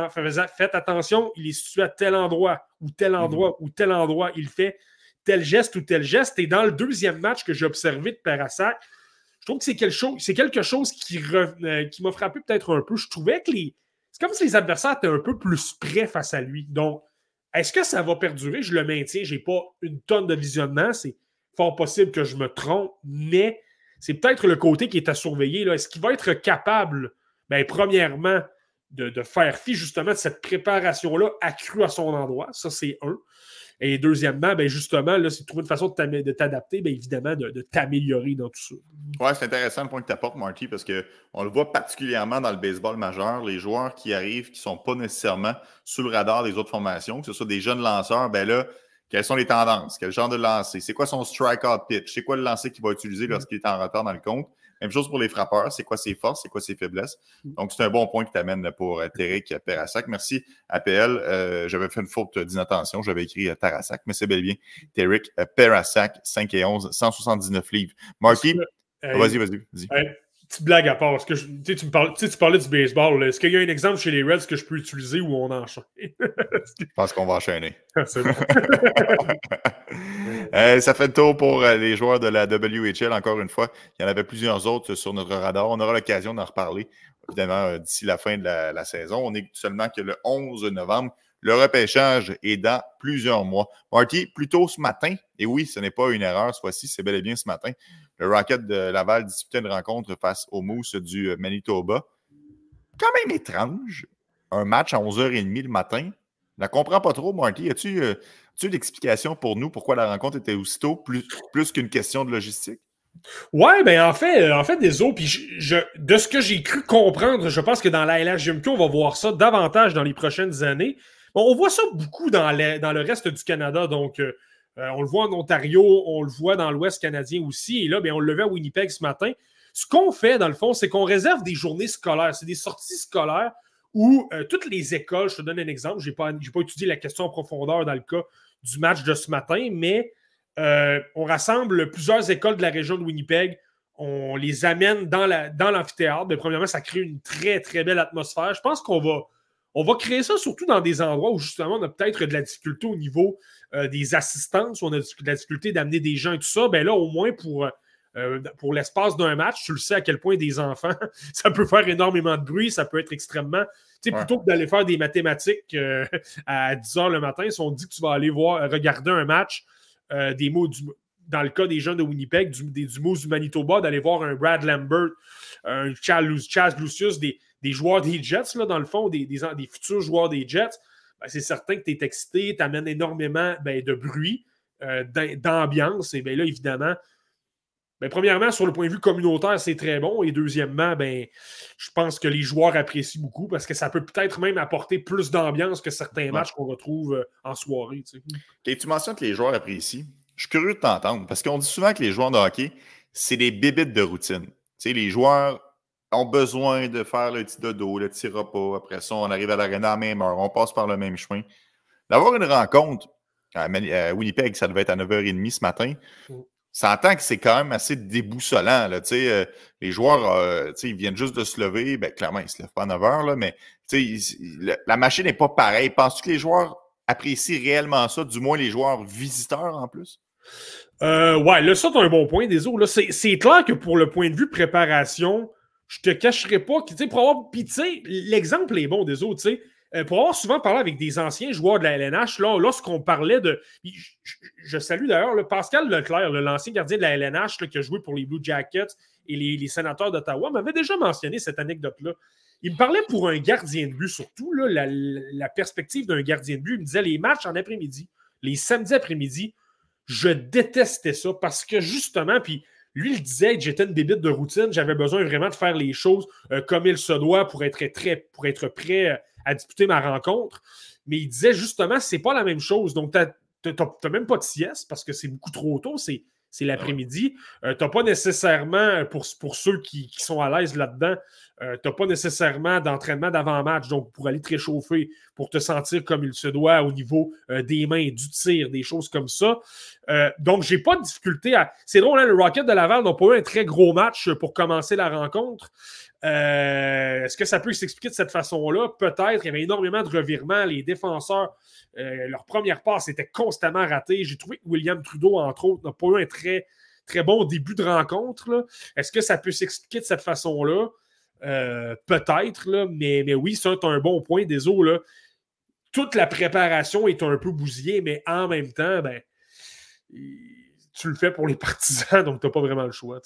attention, il est situé à tel endroit, ou tel endroit, mhm. ou tel endroit. Il fait tel geste ou tel geste. Et dans le deuxième match que j'ai observé de Perassac, je trouve que c'est quelque chose, c'est quelque chose qui, euh, qui m'a frappé peut-être un peu. Je trouvais que les. C'est comme si les adversaires étaient un peu plus prêts face à lui. Donc, est-ce que ça va perdurer? Je le maintiens. Je n'ai pas une tonne de visionnement. C'est fort possible que je me trompe, mais c'est peut-être le côté qui est à surveiller. Est-ce qu'il va être capable, bien, premièrement, de, faire fi justement de cette préparation-là accrue à son endroit? Ça, c'est un. Et deuxièmement, ben justement, là, c'est de trouver une façon de t'adapter, bien évidemment, de, t'améliorer dans tout ça. Oui, c'est intéressant le point que tu apportes, Marty, parce qu'on le voit particulièrement dans le baseball majeur, les joueurs qui arrivent, qui ne sont pas nécessairement sous le radar des autres formations, que ce soit des jeunes lanceurs, ben là, quelles sont les tendances? Quel genre de lancer? C'est quoi son strikeout pitch? C'est quoi le lancer qu'il va utiliser mm. lorsqu'il est en retard dans le compte? Même chose pour les frappeurs. C'est quoi ses forces? C'est quoi ses faiblesses? Mm. Donc, c'est un bon point que tu amènes pour euh, Terek Perassac. Merci, APL. Euh, j'avais fait une faute d'inattention. J'avais écrit euh, Tarasac, mais c'est bel et bien Terek Perassac, 5 et 11, 179 livres. Marky, vas-y, vas-y. Vas petite blague à part. Que tu, me parlais, tu parlais du baseball. Est-ce qu'il y a un exemple chez les Reds que je peux utiliser où on enchaîne? je pense qu'on va enchaîner. Euh, ça fait le tour pour euh, les joueurs de la WHL. Encore une fois, il y en avait plusieurs autres sur notre radar. On aura l'occasion d'en reparler, évidemment, euh, d'ici la fin de la, saison. On est seulement que le 11 novembre. Le repêchage est dans plusieurs mois. Marty, plutôt ce matin, et oui, ce n'est pas une erreur, ce fois-ci, c'est bel et bien ce matin, le Rocket de Laval disputait une rencontre face au Moose du Manitoba. Quand même étrange, un match à 11h30 le matin. Je ne comprends pas trop, Marty. As-tu euh, une explication pour nous pourquoi la rencontre était aussitôt, plus, plus qu'une question de logistique? Ouais, ben en fait, euh, en fait, des autres, puis je, de ce que j'ai cru comprendre, je pense que dans la LHGMQ, on va voir ça davantage dans les prochaines années. On voit ça beaucoup dans, dans le reste du Canada. Donc, euh, euh, on le voit en Ontario, on le voit dans l'Ouest canadien aussi. Et là, bien, on le voit à Winnipeg ce matin. Ce qu'on fait, dans le fond, c'est qu'on réserve des journées scolaires. C'est des sorties scolaires où euh, toutes les écoles, je te donne un exemple, je n'ai pas, pas, étudié la question en profondeur dans le cas du match de ce matin, mais on rassemble plusieurs écoles de la région de Winnipeg. On les amène dans l'amphithéâtre. Dans premièrement, ça crée une très, très belle atmosphère. Je pense qu'on va va créer ça surtout dans des endroits où justement on a peut-être de la difficulté au niveau euh, des assistances, où on a de la difficulté d'amener des gens et tout ça. Ben là, au moins pour, euh, pour l'espace d'un match, tu le sais à quel point des enfants, ça peut faire énormément de bruit, ça peut être extrêmement. Tu sais, plutôt que d'aller faire des mathématiques euh, à 10 h le matin, si on dit que tu vas aller voir, regarder un match des mots du, dans le cas des jeunes de Winnipeg, du, des, du du Manitoba, d'aller voir un Brad Lambert, un Chaz Lucius, des, des joueurs des Jets, là, dans le fond, des, des, futurs joueurs des Jets, ben, c'est certain que tu es excité, tu amènes énormément ben, de bruit, euh, d'ambiance. Et bien là, évidemment, ben, premièrement, sur le point de vue communautaire, c'est très bon. Et deuxièmement, ben, je pense que les joueurs apprécient beaucoup parce que ça peut peut-être même apporter plus d'ambiance que certains matchs qu'on retrouve euh, en soirée. Tu, tu mentionnes que les joueurs apprécient. Je suis curieux de t'entendre parce qu'on dit souvent que les joueurs de hockey, c'est des bébites de routine. Tu sais, les joueurs ont besoin de faire le petit dodo, le petit repas. Après ça, on arrive à l'arena à la même heure, on passe par le même chemin. D'avoir une rencontre à, Winnipeg, ça devait être à 9h30 ce matin. Mm. Ça entend que c'est quand même assez déboussolant. Là, euh, les joueurs, euh, ils viennent juste de se lever. Ben, clairement, ils ne se lèvent pas à 9 h, là, mais la machine n'est pas pareille. Penses-tu que les joueurs apprécient réellement ça, du moins les joueurs visiteurs en plus? Euh, ouais, là, ça, tu un bon point, des autres. C'est clair que pour le point de vue préparation, je te cacherai pas que, tu sais, pour avoir. Puis, tu sais, l'exemple est bon des autres, tu sais. Euh, pour avoir souvent parlé avec des anciens joueurs de la LNH, là, lorsqu'on parlait de. Je, salue d'ailleurs Pascal Leclerc, l'ancien gardien de la LNH qui a joué pour les Blue Jackets et les, sénateurs d'Ottawa, m'avait déjà mentionné cette anecdote-là. Il me parlait pour un gardien de but, surtout la, la, perspective d'un gardien de but. Il me disait les matchs en après-midi, les samedis après-midi, je détestais ça parce que justement, puis lui, il disait que j'étais une débite de routine, j'avais besoin vraiment de faire les choses euh, comme il se doit pour être, pour être prêt euh, à disputer ma rencontre. Mais il disait justement, c'est pas la même chose. Donc, tu n'as même pas de sieste parce que c'est beaucoup trop tôt. C'est c'est l'après-midi. Euh, tu n'as pas nécessairement, pour, pour ceux qui, sont à l'aise là-dedans, euh, tu n'as pas nécessairement d'entraînement d'avant-match, donc pour aller te réchauffer, pour te sentir comme il se doit au niveau euh, des mains, du tir, des choses comme ça. donc, j'ai pas de difficulté à. C'est drôle, hein, le Rocket de Laval n'a pas eu un très gros match pour commencer la rencontre. Est-ce que ça peut s'expliquer de cette façon-là? Peut-être. Il y avait énormément de revirements. Les défenseurs euh, leur première passe était constamment ratée. J'ai trouvé que William Trudeau, entre autres, n'a pas eu un très, très bon début de rencontre. Est-ce que ça peut s'expliquer de cette façon-là? Euh, peut-être, mais, oui, tu un bon point. des. Toute la préparation est un peu bousillée, mais en même temps, ben, tu le fais pour les partisans, donc tu n'as pas vraiment le choix.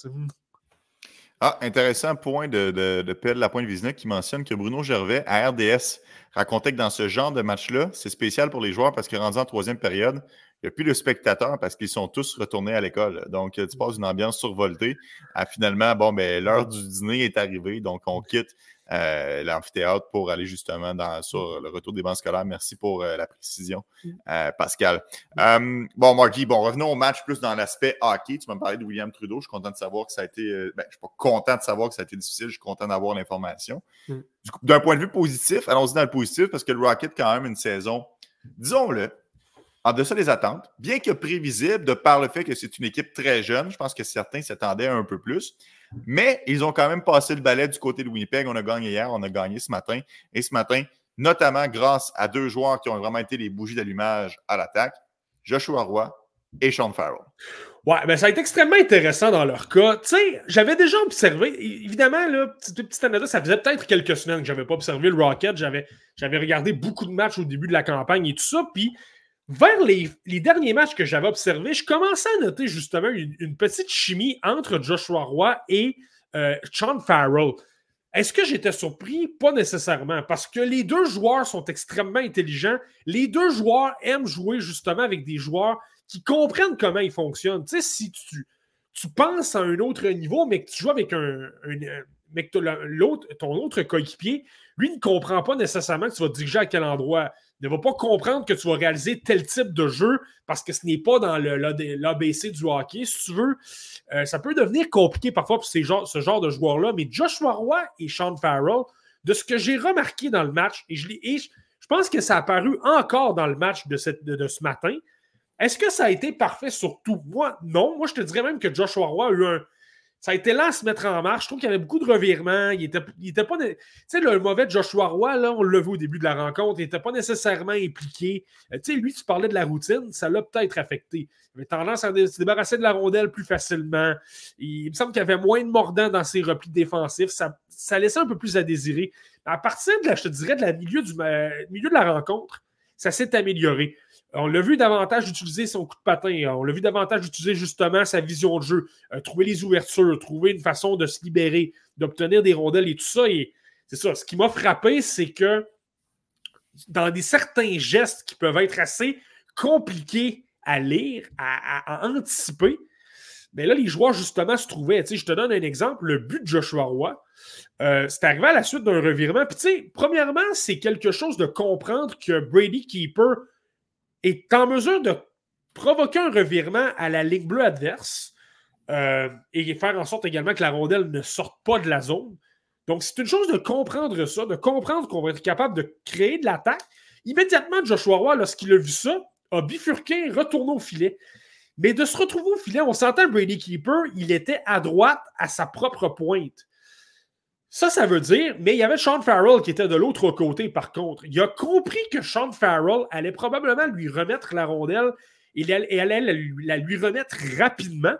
Ah, intéressant point de, de, de La Pointe Vizina qui mentionne que Bruno Gervais à RDS racontait que dans ce genre de match-là, c'est spécial pour les joueurs parce que rendu en troisième période, il n'y a plus de spectateurs parce qu'ils sont tous retournés à l'école. Donc, tu passes une ambiance survoltée. À finalement, bon, ben, l'heure du dîner est arrivée, donc on quitte euh, l'amphithéâtre pour aller justement dans, sur le retour des bancs scolaires. Merci pour euh, la précision, mm. euh, Pascal. bon, Marky, bon, revenons au match plus dans l'aspect hockey. Tu m'as parlé de William Trudeau. Je suis content de savoir que ça a été. ben, je suis pas content de savoir que ça a été difficile. Je suis content d'avoir l'information. Mm. D'un point de vue positif, allons-y dans le positif parce que le Rocket, quand même, une saison, disons-le, en deçà des attentes, bien que prévisible de par le fait que c'est une équipe très jeune. Je pense que certains s'attendaient un peu plus. Mais ils ont quand même passé le balai du côté de Winnipeg. On a gagné hier, on a gagné ce matin. Et ce matin, notamment grâce à deux joueurs qui ont vraiment été les bougies d'allumage à l'attaque, Joshua Roy et Sean Farrell. Ouais, ben ça a été extrêmement intéressant dans leur cas. Tu sais, j'avais déjà observé, évidemment, là, anecdote, ça faisait peut-être quelques semaines que j'avais pas observé le Rocket. J'avais, j'avais regardé beaucoup de matchs au début de la campagne et tout ça. Puis vers les, derniers matchs que j'avais observés, je commençais à noter justement une, petite chimie entre Joshua Roy et euh, Sean Farrell. Est-ce que j'étais surpris? Pas nécessairement, parce que les deux joueurs sont extrêmement intelligents. Les deux joueurs aiment jouer justement avec des joueurs qui comprennent comment ils fonctionnent. Tu sais, si tu, penses à un autre niveau, mais que tu joues avec un, l'autre, ton autre coéquipier, lui ne comprend pas nécessairement que tu vas diriger à quel endroit ne va pas comprendre que tu vas réaliser tel type de jeu parce que ce n'est pas dans l'ABC du hockey. Si tu veux, euh, ça peut devenir compliqué parfois pour ces ce genre de joueurs-là. Mais Joshua Roy et Sean Farrell, de ce que j'ai remarqué dans le match, et je, je, pense que ça a apparu encore dans le match de, cette, de, ce matin, est-ce que ça a été parfait sur tout? Moi, non. Moi, je te dirais même que Joshua Roy a eu un, ça a été là à se mettre en marche. Je trouve qu'il y avait beaucoup de revirements. Il était, était pas. Tu sais, le mauvais Joshua Roy, là, on l'a vu au début de la rencontre, il n'était pas nécessairement impliqué. Euh, tu sais, lui, tu parlais de la routine, ça l'a peut-être affecté. Il avait tendance à se débarrasser de la rondelle plus facilement. Il, me semble qu'il y avait moins de mordants dans ses replis défensifs. Ça, ça laissait un peu plus à désirer. À partir de la, je te dirais, de la milieu, du, euh, milieu de la rencontre, ça s'est amélioré. On l'a vu davantage utiliser son coup de patin. On l'a vu davantage utiliser justement sa vision de jeu, euh, trouver les ouvertures, trouver une façon de se libérer, d'obtenir des rondelles et tout ça. Et c'est ça. Ce qui m'a frappé, c'est que dans des certains gestes qui peuvent être assez compliqués à lire, à, anticiper, mais ben là, les joueurs, justement, se trouvaient. Je te donne un exemple. Le but de Joshua Roy, euh, c'est arrivé à la suite d'un revirement. Puis, premièrement, c'est quelque chose de comprendre que Brady Keeper est en mesure de provoquer un revirement à la ligne bleue adverse euh, et faire en sorte également que la rondelle ne sorte pas de la zone. Donc, c'est une chose de comprendre ça, de comprendre qu'on va être capable de créer de l'attaque. Immédiatement, Joshua Roy, lorsqu'il a vu ça, a bifurqué, retourné au filet. Mais de se retrouver au filet, on s'entend Brady Keeper, il était à droite à sa propre pointe. Ça, ça veut dire, mais il y avait Sean Farrell qui était de l'autre côté, par contre. Il a compris que Sean Farrell allait probablement lui remettre la rondelle et allait la lui remettre rapidement.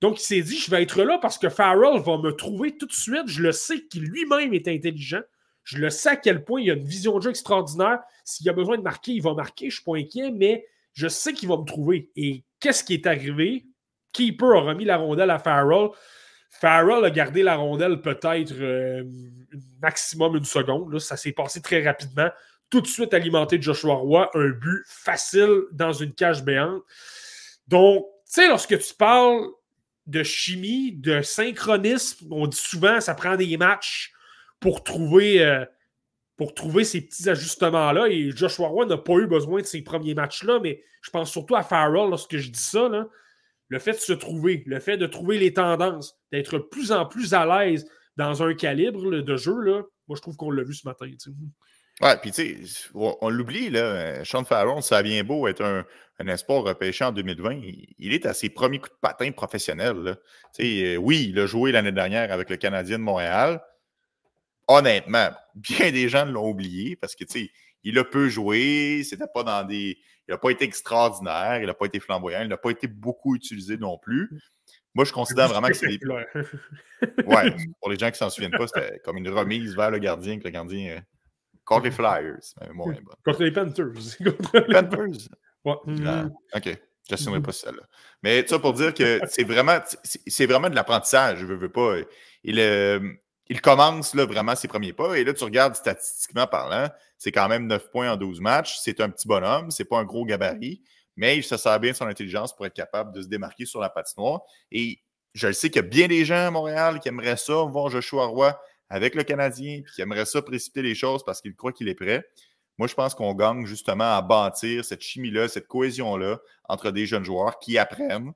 Donc, il s'est dit, je vais être là parce que Farrell va me trouver tout de suite. Je le sais qu'il lui-même est intelligent. Je le sais à quel point il a une vision de jeu extraordinaire. S'il a besoin de marquer, il va marquer. Je ne suis pas inquiet, mais je sais qu'il va me trouver. Et qu'est-ce qui est arrivé? Keeper a remis la rondelle à Farrell. Farrell a gardé la rondelle peut-être euh, maximum une seconde. Ça s'est passé très rapidement. Tout de suite alimenté Joshua Roy. Un but facile dans une cage béante. Donc, tu sais, lorsque tu parles de chimie, de synchronisme, on dit souvent ça prend des matchs pour trouver, euh, pour trouver ces petits ajustements-là. Et Joshua Roy n'a pas eu besoin de ces premiers matchs-là, mais je pense surtout à Farrell lorsque je dis ça. Là le fait de se trouver, le fait de trouver les tendances, d'être plus en plus à l'aise dans un calibre de jeu, là, moi, je trouve qu'on l'a vu ce matin. Ouais, puis tu sais, on, l'oublie, là, Sean Farron, ça vient beau être un, un espoir repêché en 2020. Il, est à ses premiers coups de patin professionnels. Euh, oui, il a joué l'année dernière avec le Canadien de Montréal. Honnêtement, bien des gens l'ont oublié parce que il a peu joué, c'était pas dans des il n'a pas été extraordinaire, il n'a pas été flamboyant, il n'a pas été beaucoup utilisé non plus. Moi, je considère vraiment que c'est des. ouais, pour les gens qui s'en souviennent pas, c'était comme une remise vers le gardien, que le gardien. Euh, contre les Flyers. Contre les Panthers. les Panthers? Ouais. Ah, OK. Je n'assumerai pas celle-là. Mais ça pour dire que c'est vraiment, c'est vraiment de l'apprentissage. Je veux, veux pas. Il, euh, il commence là, vraiment ses premiers pas. Et là, tu regardes statistiquement parlant, c'est quand même 9 points en 12 matchs. C'est un petit bonhomme, c'est pas un gros gabarit, mais il se sert bien de son intelligence pour être capable de se démarquer sur la patinoire. Et je sais qu'il y a bien des gens à Montréal qui aimeraient ça, voir Joshua Roy avec le Canadien, puis qui aimeraient ça précipiter les choses parce qu'ils croient qu'il est prêt. Moi, je pense qu'on gagne justement à bâtir cette chimie-là, cette cohésion-là entre des jeunes joueurs qui apprennent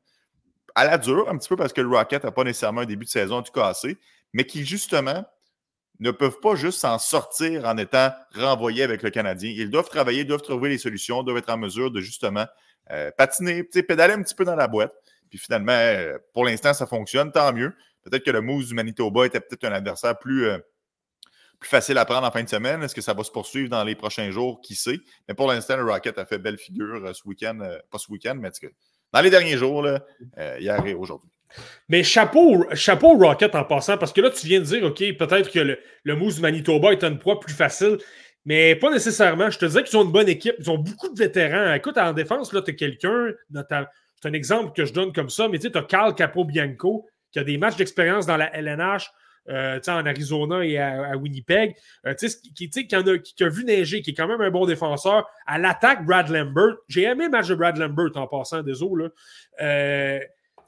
à la dure, un petit peu parce que le Rocket n'a pas nécessairement un début de saison tout cassé, mais qui, justement, ne peuvent pas juste s'en sortir en étant renvoyés avec le Canadien. Ils doivent travailler, doivent trouver les solutions, doivent être en mesure de, justement, euh, patiner, pédaler un petit peu dans la boîte. Puis finalement, euh, pour l'instant, ça fonctionne, tant mieux. Peut-être que le Moose du Manitoba était peut-être un adversaire plus, euh, plus facile à prendre en fin de semaine. Est-ce que ça va se poursuivre dans les prochains jours? Qui sait? Mais pour l'instant, le Rocket a fait belle figure ce week-end, pas ce week-end, mais dans les derniers jours, là, hier et aujourd'hui. Mais chapeau, chapeau Rocket en passant, parce que là, tu viens de dire, OK, peut-être que le, le mousse Manitoba est un poids plus facile, mais pas nécessairement. Je te disais qu'ils ont une bonne équipe. Ils ont beaucoup de vétérans. Écoute, en défense, là, tu as quelqu'un, c'est un exemple que je donne comme ça, mais tu as Carl Capo-Bianco, qui a des matchs d'expérience dans la LNH. Euh, en Arizona et à, Winnipeg, euh, qui, qui, a, qui, a, vu neiger, qui est quand même un bon défenseur. À l'attaque, Brad Lambert. J'ai aimé le match de Brad Lambert en passant, désolé. Euh,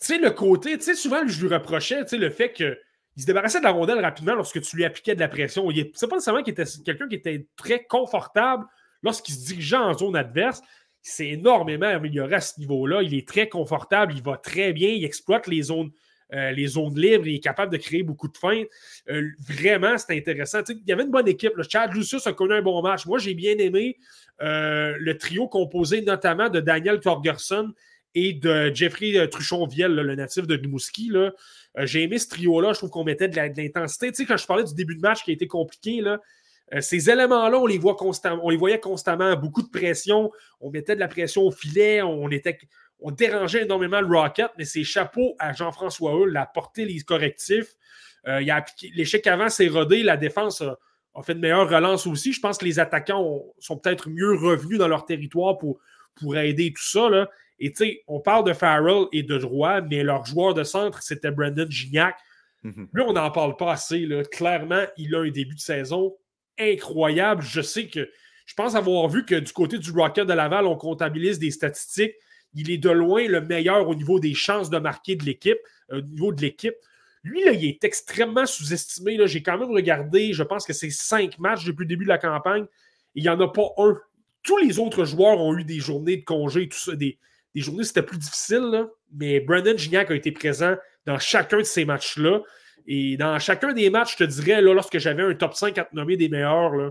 tu sais, le côté, tu sais, souvent, je lui reprochais, tu sais, le fait qu'il se débarrassait de la rondelle rapidement lorsque tu lui appliquais de la pression. C'est pas nécessairement qu'il quelqu'un qui était très confortable lorsqu'il se dirigeait en zone adverse. Il s'est énormément amélioré à ce niveau-là. Il est très confortable, il va très bien, il exploite les zones, euh, libres, il est capable de créer beaucoup de feintes. Euh, vraiment, c'est intéressant. il y avait une bonne équipe. Chad Lucius a connu un bon match. Moi, j'ai bien aimé euh, le trio composé notamment de Daniel Torgerson et de Jeffrey euh, Truchon-Viel, le natif de Rimouski. Euh, j'ai aimé ce trio-là. Je trouve qu'on mettait de l'intensité. Tu sais, quand je parlais du début de match qui a été compliqué, là, euh, ces éléments-là, on les voit constamment, on les voyait constamment, beaucoup de pression. On mettait de la pression au filet, on était. On dérangeait énormément le Rocket, mais c'est chapeau à Jean-François Hull, il a porté les correctifs. l'échec avant s'est rodé, la défense a, fait de meilleures relances aussi. Je pense que les attaquants sont peut-être mieux revenus dans leur territoire pour, pour aider tout ça. Là. Et tu sais, on parle de Farrell et de Roy, mais leur joueur de centre, c'était Brandon Gignac. Mhm. Lui, on n'en parle pas assez. Là. Clairement, il a un début de saison incroyable. Je sais que je pense avoir vu que du côté du Rocket de Laval, on comptabilise des statistiques. Il est de loin le meilleur au niveau des chances de marquer de l'équipe, euh, au niveau de l'équipe. Lui, là, il est extrêmement sous-estimé. J'ai quand même regardé, je pense que c'est cinq matchs depuis le début de la campagne. Il n'y en a pas un. Tous les autres joueurs ont eu des journées de congé, tout ça, des, les journées, c'était plus difficile, mais Brandon Gignac a été présent dans chacun de ces matchs-là. Et dans chacun des matchs, je te dirais, là, lorsque j'avais un top 5 à te nommer des meilleurs, là,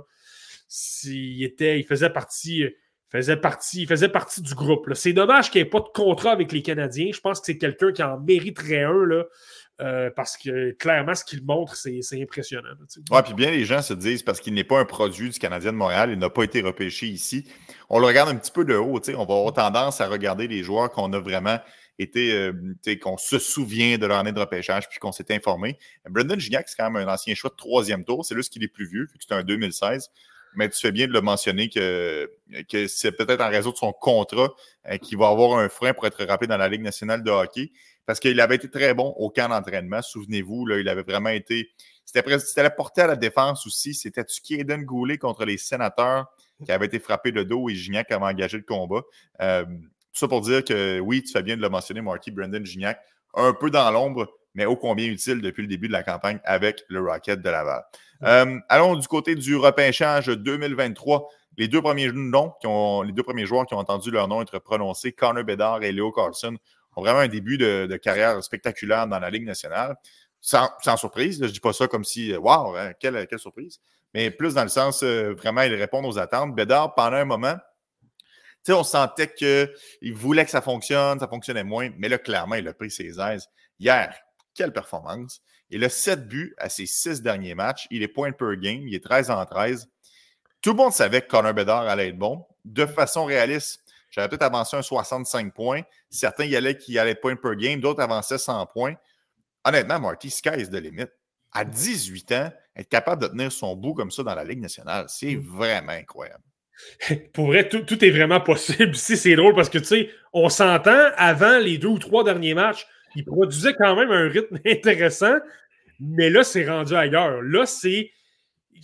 il, était, il faisait partie faisait partie, il faisait partie du groupe. C'est dommage qu'il n'y ait pas de contrat avec les Canadiens. Je pense que c'est quelqu'un qui en mériterait un. Là. Euh, parce que clairement, ce qu'il montre, c'est impressionnant. Oui, puis bien les gens se disent parce qu'il n'est pas un produit du Canadien de Montréal, il n'a pas été repêché ici. On le regarde un petit peu de haut, on va avoir tendance à regarder les joueurs qu'on a vraiment été, euh, qu'on se souvient de leur année de repêchage puis qu'on s'est informé. Brendan Gignac, c'est quand même un ancien choix de troisième tour, c'est juste qu'il est plus vieux, vu que c'est un 2016 mais tu fais bien de le mentionner que, que c'est peut-être en raison de son contrat euh, qu'il va avoir un frein pour être rappelé dans la Ligue nationale de hockey parce qu'il avait été très bon au camp d'entraînement. Souvenez-vous, il avait vraiment été. C'était la portée à la défense aussi. C'était Kaden Goulet contre les sénateurs qui avait été frappé de dos et Gignac avait engagé le combat. Euh, tout ça pour dire que oui, tu fais bien de le mentionner, Marky, Brendan Gignac, un peu dans l'ombre, mais ô combien utile depuis le début de la campagne avec le Rocket de Laval. Euh, allons du côté du repêchage 2023. Les deux premiers noms qui ont, les deux premiers joueurs qui ont entendu leur nom être prononcés, Connor Bedard et Leo Carlson, ont vraiment un début de, carrière spectaculaire dans la Ligue nationale. Sans, surprise, je ne dis pas ça comme si, waouh, hein, quelle, quelle, surprise, mais plus dans le sens, euh, vraiment, ils répondent aux attentes. Bédard, pendant un moment, on sentait qu'il voulait que ça fonctionne, ça fonctionnait moins, mais là, clairement, il a pris ses aises. Hier, quelle performance. Il a 7 buts à ses 6 derniers matchs. Il est point per game, il est 13 en 13. Tout le monde savait que Connor Bedard allait être bon. De façon réaliste, j'avais peut-être avancé un 65 points. Certains y allaient qui allaient point per game, d'autres avançaient 100 points. Honnêtement, Marty, sky is the limit. À 18 ans, être capable de tenir son bout comme ça dans la Ligue nationale, c'est mm. vraiment incroyable. Pour vrai, tout, est vraiment possible. Si c'est drôle parce que, tu sais, on s'entend avant les deux ou trois derniers matchs, il produisait quand même un rythme intéressant, mais là, c'est rendu ailleurs. Là, c'est.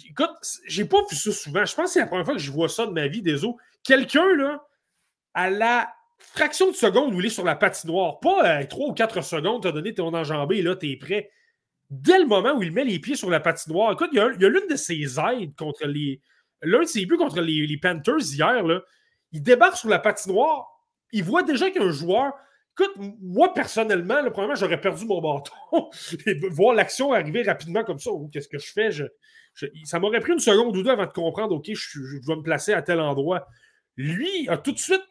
Écoute, j'ai pas vu ça souvent. Je pense que c'est la première fois que je vois ça de ma vie, des eaux. Quelqu'un, là, à la fraction de seconde où il est sur la patinoire, pas à 3 ou 4 secondes, t'as donné ton enjambé et là, t'es prêt. Dès le moment où il met les pieds sur la patinoire, écoute, il y a, l'une de ses aides contre les. L'un de ses buts contre les, Panthers hier, là, il débarque sur la patinoire, il voit déjà qu'un joueur. Écoute, moi, personnellement, le premièrement, j'aurais perdu mon bâton. voir l'action arriver rapidement comme ça, qu'est-ce que je fais? ça m'aurait pris une seconde ou deux avant de comprendre, OK, je, je dois me placer à tel endroit. Lui a tout de suite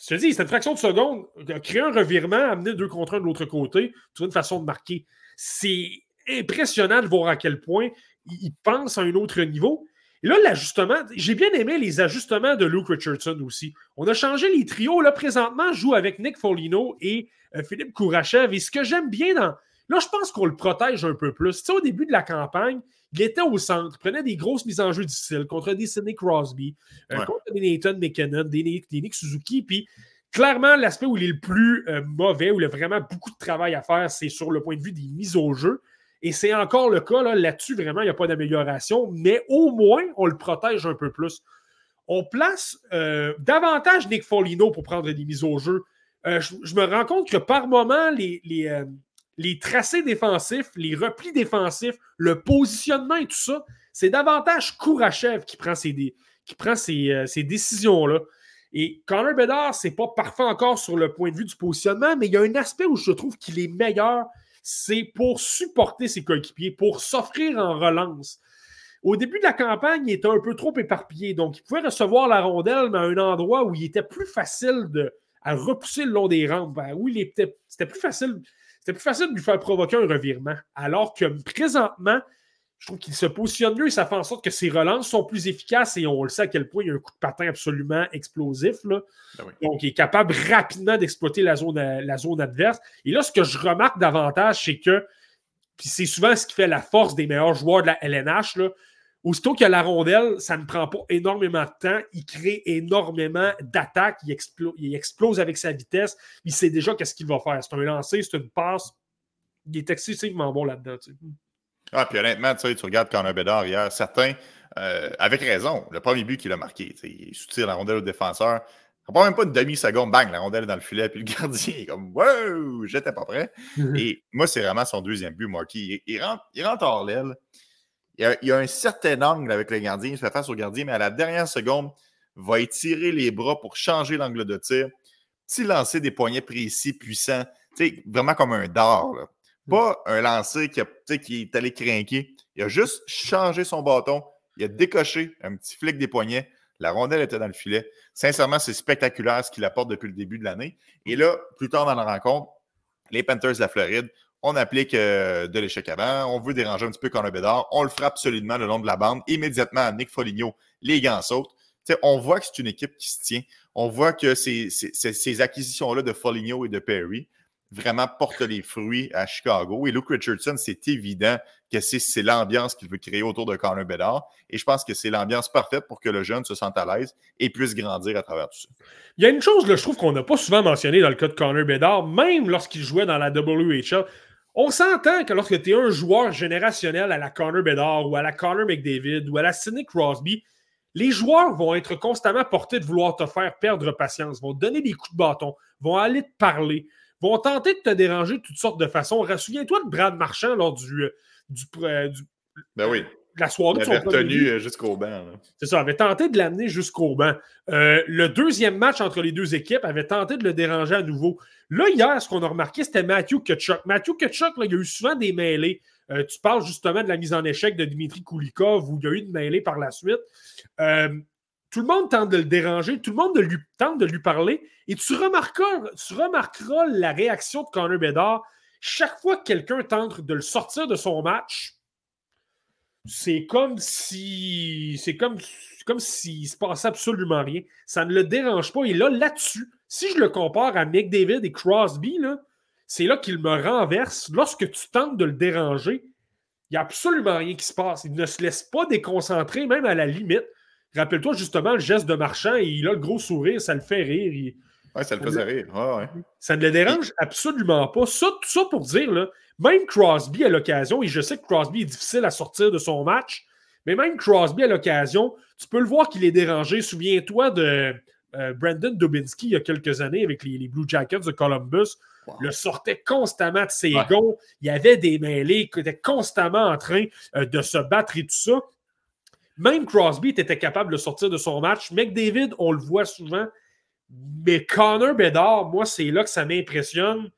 je te dis, c'est fraction de seconde, créer un revirement, amener deux contre un de l'autre côté, trouver une façon de marquer. C'est impressionnant de voir à quel point il pense à un autre niveau. Et là, l'ajustement, j'ai bien aimé les ajustements de Luke Richardson aussi. On a changé les trios. Là, présentement, je joue avec Nick Folino et euh, Philippe Kourachev. Et ce que j'aime bien dans. Là, je pense qu'on le protège un peu plus. Tu sais, au début de la campagne, il était au centre, prenait des grosses mises en jeu difficiles contre des Sidney Crosby, euh, contre des Nathan McKinnon, des, Nick Suzuki. Puis clairement, l'aspect où il est le plus euh, mauvais, où il a vraiment beaucoup de travail à faire, c'est sur le point de vue des mises au jeu. Et c'est encore le cas. Là-dessus, vraiment, il n'y a pas d'amélioration, mais au moins, on le protège un peu plus. On place euh, davantage Nick Folino pour prendre des mises au jeu. je, me rends compte que par moment, les, les tracés défensifs, les replis défensifs, le positionnement et tout ça, c'est davantage Kourachev qui prend ces, euh, décisions-là. Et Connor Bedard, c'est pas parfait encore sur le point de vue du positionnement, mais il y a un aspect où je trouve qu'il est meilleur, c'est pour supporter ses coéquipiers, pour s'offrir en relance. Au début de la campagne, il était un peu trop éparpillé, donc il pouvait recevoir la rondelle, mais à un endroit où il était plus facile de, à repousser le long des rampes, où il était, c'était plus facile c'était plus facile de lui faire provoquer un revirement. Alors que présentement, je trouve qu'il se positionne mieux et ça fait en sorte que ses relances sont plus efficaces et on le sait à quel point il y a un coup de patin absolument explosif. Là. Ben Donc, il est capable rapidement d'exploiter la zone, la zone adverse. Et là, ce que je remarque davantage, c'est que, puis c'est souvent ce qui fait la force des meilleurs joueurs de la LNH, là, Aussitôt qu'il y a la rondelle, ça ne prend pas énormément de temps. Il crée énormément d'attaques. Il, il, explose avec sa vitesse. Il sait déjà qu'est-ce qu'il va faire. C'est un lancer, c'est une passe. Il est excessivement bon là-dedans. Ah, puis honnêtement, tu, regardes Connor Bedard hier, certains, euh, avec raison, le premier but qu'il a marqué, il soutient la rondelle au défenseur. Ça prend même pas une demi-seconde, bang, la rondelle est dans le filet, puis le gardien est comme Wow, j'étais pas prêt. Et moi, c'est vraiment son deuxième but, Marky. Il, rentre, il rentre hors l'aile il y, a, un certain angle avec le gardien, il se fait face au gardien, mais à la dernière seconde, va étirer les bras pour changer l'angle de tir. Petit lancer des poignets précis, puissants, vraiment comme un dard. Mm. Pas un lancer qui, qui est allé craquer. Il a juste changé son bâton, il a décoché un petit flic des poignets. La rondelle était dans le filet. Sincèrement, c'est spectaculaire ce qu'il apporte depuis le début de l'année. Et là, plus tard dans la rencontre, les Panthers de la Floride, on applique euh, de l'échec avant, on veut déranger un petit peu Connor Bedard, on le frappe solidement le long de la bande. Immédiatement, Nick Foligno, les gants sautent. on voit que c'est une équipe qui se tient. On voit que ces, ces acquisitions-là de Foligno et de Perry, vraiment porte les fruits à Chicago. Et Luke Richardson, c'est évident que c'est l'ambiance qu'il veut créer autour de Connor Bedard. Et je pense que c'est l'ambiance parfaite pour que le jeune se sente à l'aise et puisse grandir à travers tout ça. Il y a une chose, là, je trouve qu'on n'a pas souvent mentionné dans le cas de Connor Bedard, même lorsqu'il jouait dans la WHL. On s'entend que lorsque tu es un joueur générationnel à la Connor Bedard ou à la Connor McDavid ou à la Sidney Crosby, les joueurs vont être constamment portés de vouloir te faire perdre patience, vont donner des coups de bâton, vont aller te parler, vont tenter de te déranger de toutes sortes de façons. Souviens-toi de Brad Marchand lors du, euh, du, euh, du ben oui. la soirée de son retenu euh, jusqu'au banc. C'est ça, avait tenté de l'amener jusqu'au banc. le deuxième match entre les deux équipes avait tenté de le déranger à nouveau. Là, hier, ce qu'on a remarqué, c'était Matthew Kutchuk. Matthew Kutchuk, là, il y a eu souvent des mêlées. tu parles justement de la mise en échec de Dimitri Koulikov où il y a eu une mêlée par la suite. tout le monde tente de le déranger, tout le monde tente de lui parler. Et tu remarqueras, tu remarqueras la réaction de Connor Bedard. Chaque fois que quelqu'un tente de le sortir de son match, c'est comme si. C'est comme, comme s'il se passait absolument rien. Ça ne le dérange pas. Et là, là-dessus, si je le compare à McDavid et Crosby, c'est là qu'il me renverse. Lorsque tu tentes de le déranger, il n'y a absolument rien qui se passe. Il ne se laisse pas déconcentrer, même à la limite. Rappelle-toi justement le geste de marchand et il a le gros sourire, ça le fait rire. Oui, ça le faisait rire. Ça ne le dérange absolument pas. Ça, tout ça pour dire, là, même Crosby à l'occasion, et je sais que Crosby est difficile à sortir de son match, mais même Crosby à l'occasion, tu peux le voir qu'il est dérangé. Souviens-toi de euh, Brandon Dubinsky il y a quelques années avec les, Blue Jackets de Columbus. Le sortait constamment de ses gonds. Il y avait des mêlées qui étaient constamment en train euh, de se battre et tout ça. Même Crosby était capable de sortir de son match. McDavid, on le voit souvent, mais Connor Bedard, moi, c'est là que ça m'impressionne.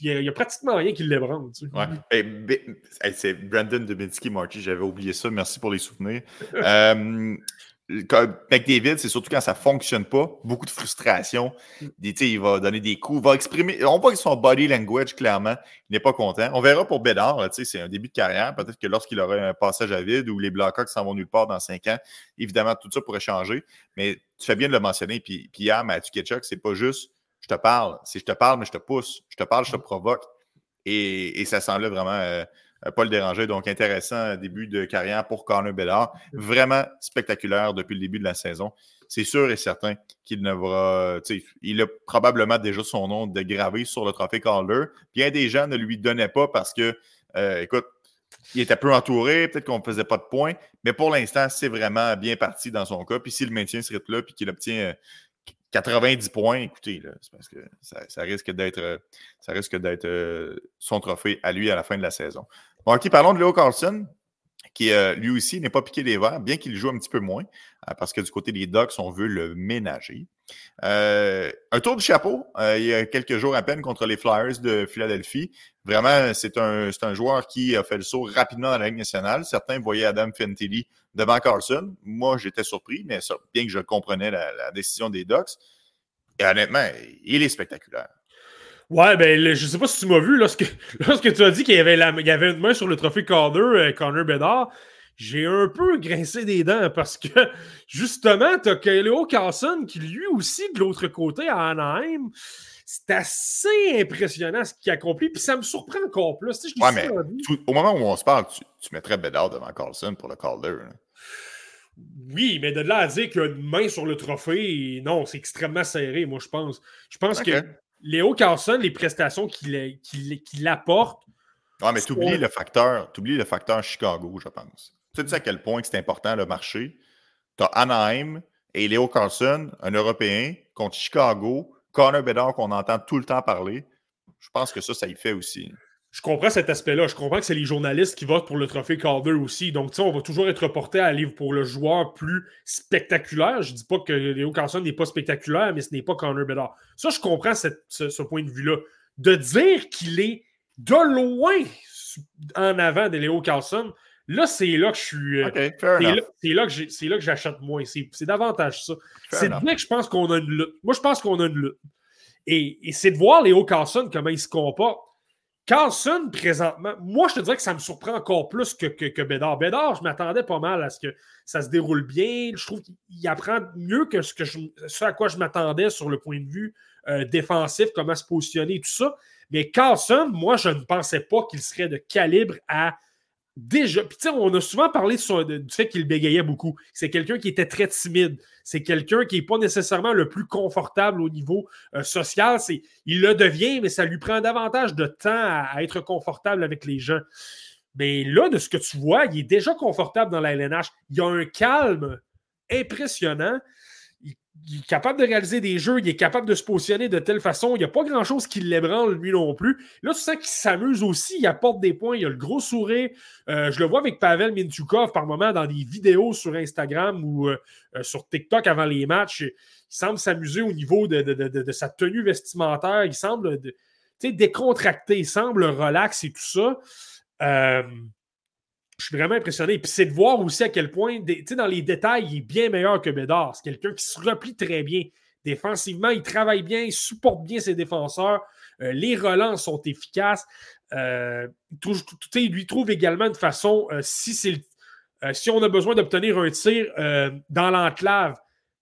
Il n'y a, pratiquement rien qui l'ébranle. Tu sais. c'est Brandon Dubinsky, Marty, j'avais oublié ça. Merci pour les souvenirs. euh, McDavid, c'est surtout quand ça ne fonctionne pas, beaucoup de frustration. Mm. il va donner des coups, il va exprimer. On voit que son body language, clairement, il n'est pas content. On verra pour Bédard, c'est un début de carrière. Peut-être que lorsqu'il aura un passage à vide ou les Blackhawks s'en vont nulle part dans cinq ans, évidemment, tout ça pourrait changer. Mais tu fais bien de le mentionner. Puis, puis hier, Matthew Ketchuk, c'est pas juste je te parle, c'est je te parle, mais je te pousse. Je te parle, je te mm. provoque. Et, ça semble vraiment. Euh, euh, pas le déranger. Donc, intéressant début de carrière pour Connor Bellard. Vraiment spectaculaire depuis le début de la saison. C'est sûr et certain qu'il ne va. Il a probablement déjà son nom dégravé sur le trophée Calder. Bien des gens ne lui donnaient pas parce que, euh, écoute, il était peu entouré, peut-être qu'on ne faisait pas de points, mais pour l'instant, c'est vraiment bien parti dans son cas. Puis s'il maintient ce rythme-là, puis qu'il obtient 90 euh, points, écoutez, c'est parce que ça risque d'être son trophée à lui à la fin de la saison. OK, parlons de Leo Carlson, qui euh, lui aussi n'est pas piqué des verres, bien qu'il joue un petit peu moins, euh, parce que du côté des Ducks, on veut le ménager. Euh, un tour du chapeau, il y a quelques jours à peine contre les Flyers de Philadelphie. Vraiment, c'est un, un joueur qui a fait le saut rapidement dans la Ligue nationale. Certains voyaient Adam Fentilly devant Carlson. Moi, j'étais surpris, mais bien que je comprenais la, la décision des Ducks. Et honnêtement, il est spectaculaire. Ouais, ben, je sais pas si tu m'as vu, lorsque, lorsque tu as dit qu'il y, avait la, il y avait une main sur le trophée Calder, euh, Connor Bedard, j'ai un peu grincé des dents parce que, justement, tu as Léo Carlson qui, lui aussi, de l'autre côté, à Anaheim, c'est assez impressionnant ce qu'il accomplit, puis ça me surprend encore plus. ouais, mais au moment où on se parle, tu, mettrais Bedard devant Carlson pour le Calder. Oui, mais de là à dire qu'il y a une main sur le trophée, non, c'est extrêmement serré, moi, je pense. Je pense que Léo Carlson, les prestations qu'il apporte. Non, mais tu oublies le facteur, oublies le facteur Chicago, je pense. Tu sais à quel point c'est important le marché. Tu as Anaheim et Léo Carlson, un Européen, contre Chicago, Connor Bedard qu'on entend tout le temps parler. Je pense que ça, ça y fait aussi je comprends cet aspect-là. Je comprends que c'est les journalistes qui votent pour le trophée Calder aussi. Donc, tu sais, on va toujours être porté à aller pour le joueur plus spectaculaire. Je dis pas que Léo Carlson n'est pas spectaculaire, mais ce n'est pas Connor Bedard. Ça, je comprends ce, point de vue-là. De dire qu'il est de loin en avant de Léo Carlson, Là, c'est là que je suis. Fair c'est là, là que j'achète moins. C'est davantage ça. C'est bien que je pense qu'on a une lutte. Moi, je pense qu'on a une lutte. Et, c'est de voir Léo Carlson comment il se comporte. Carlson, présentement, moi, je te dirais que ça me surprend encore plus que, que, Bédard. Bédard, je m'attendais pas mal à ce que ça se déroule bien. Je trouve qu'il apprend mieux que que ce à quoi je m'attendais sur le point de vue euh, défensif, comment se positionner, tout ça. Mais Carlson, moi, je ne pensais pas qu'il serait de calibre à déjà. Puis, on a souvent parlé du fait qu'il bégayait beaucoup. C'est quelqu'un qui était très timide. C'est quelqu'un qui n'est pas nécessairement le plus confortable au niveau euh, social. Il le devient, mais ça lui prend davantage de temps à, être confortable avec les gens. Mais là, de ce que tu vois, il est déjà confortable dans la LNH. Il a un calme impressionnant il est capable de réaliser des jeux, il est capable de se positionner de telle façon. Il n'y a pas grand-chose qui l'ébranle, lui non plus. Là, tu sens qu'il s'amuse aussi, il apporte des points, il a le gros sourire. Euh, je le vois avec Pavel Mintukov par moment dans des vidéos sur Instagram ou euh, euh, sur TikTok avant les matchs. Il semble s'amuser au niveau de, sa tenue vestimentaire. Il semble décontracté, il semble relax et tout ça je suis vraiment impressionné. Puis c'est de voir aussi à quel point, dans les détails, il est bien meilleur que Bédard. C'est quelqu'un qui se replie très bien. Défensivement, il travaille bien, il supporte bien ses défenseurs. Euh, les relances sont efficaces. Euh, il lui trouve également une façon, euh, si, si on a besoin d'obtenir un tir dans l'enclave,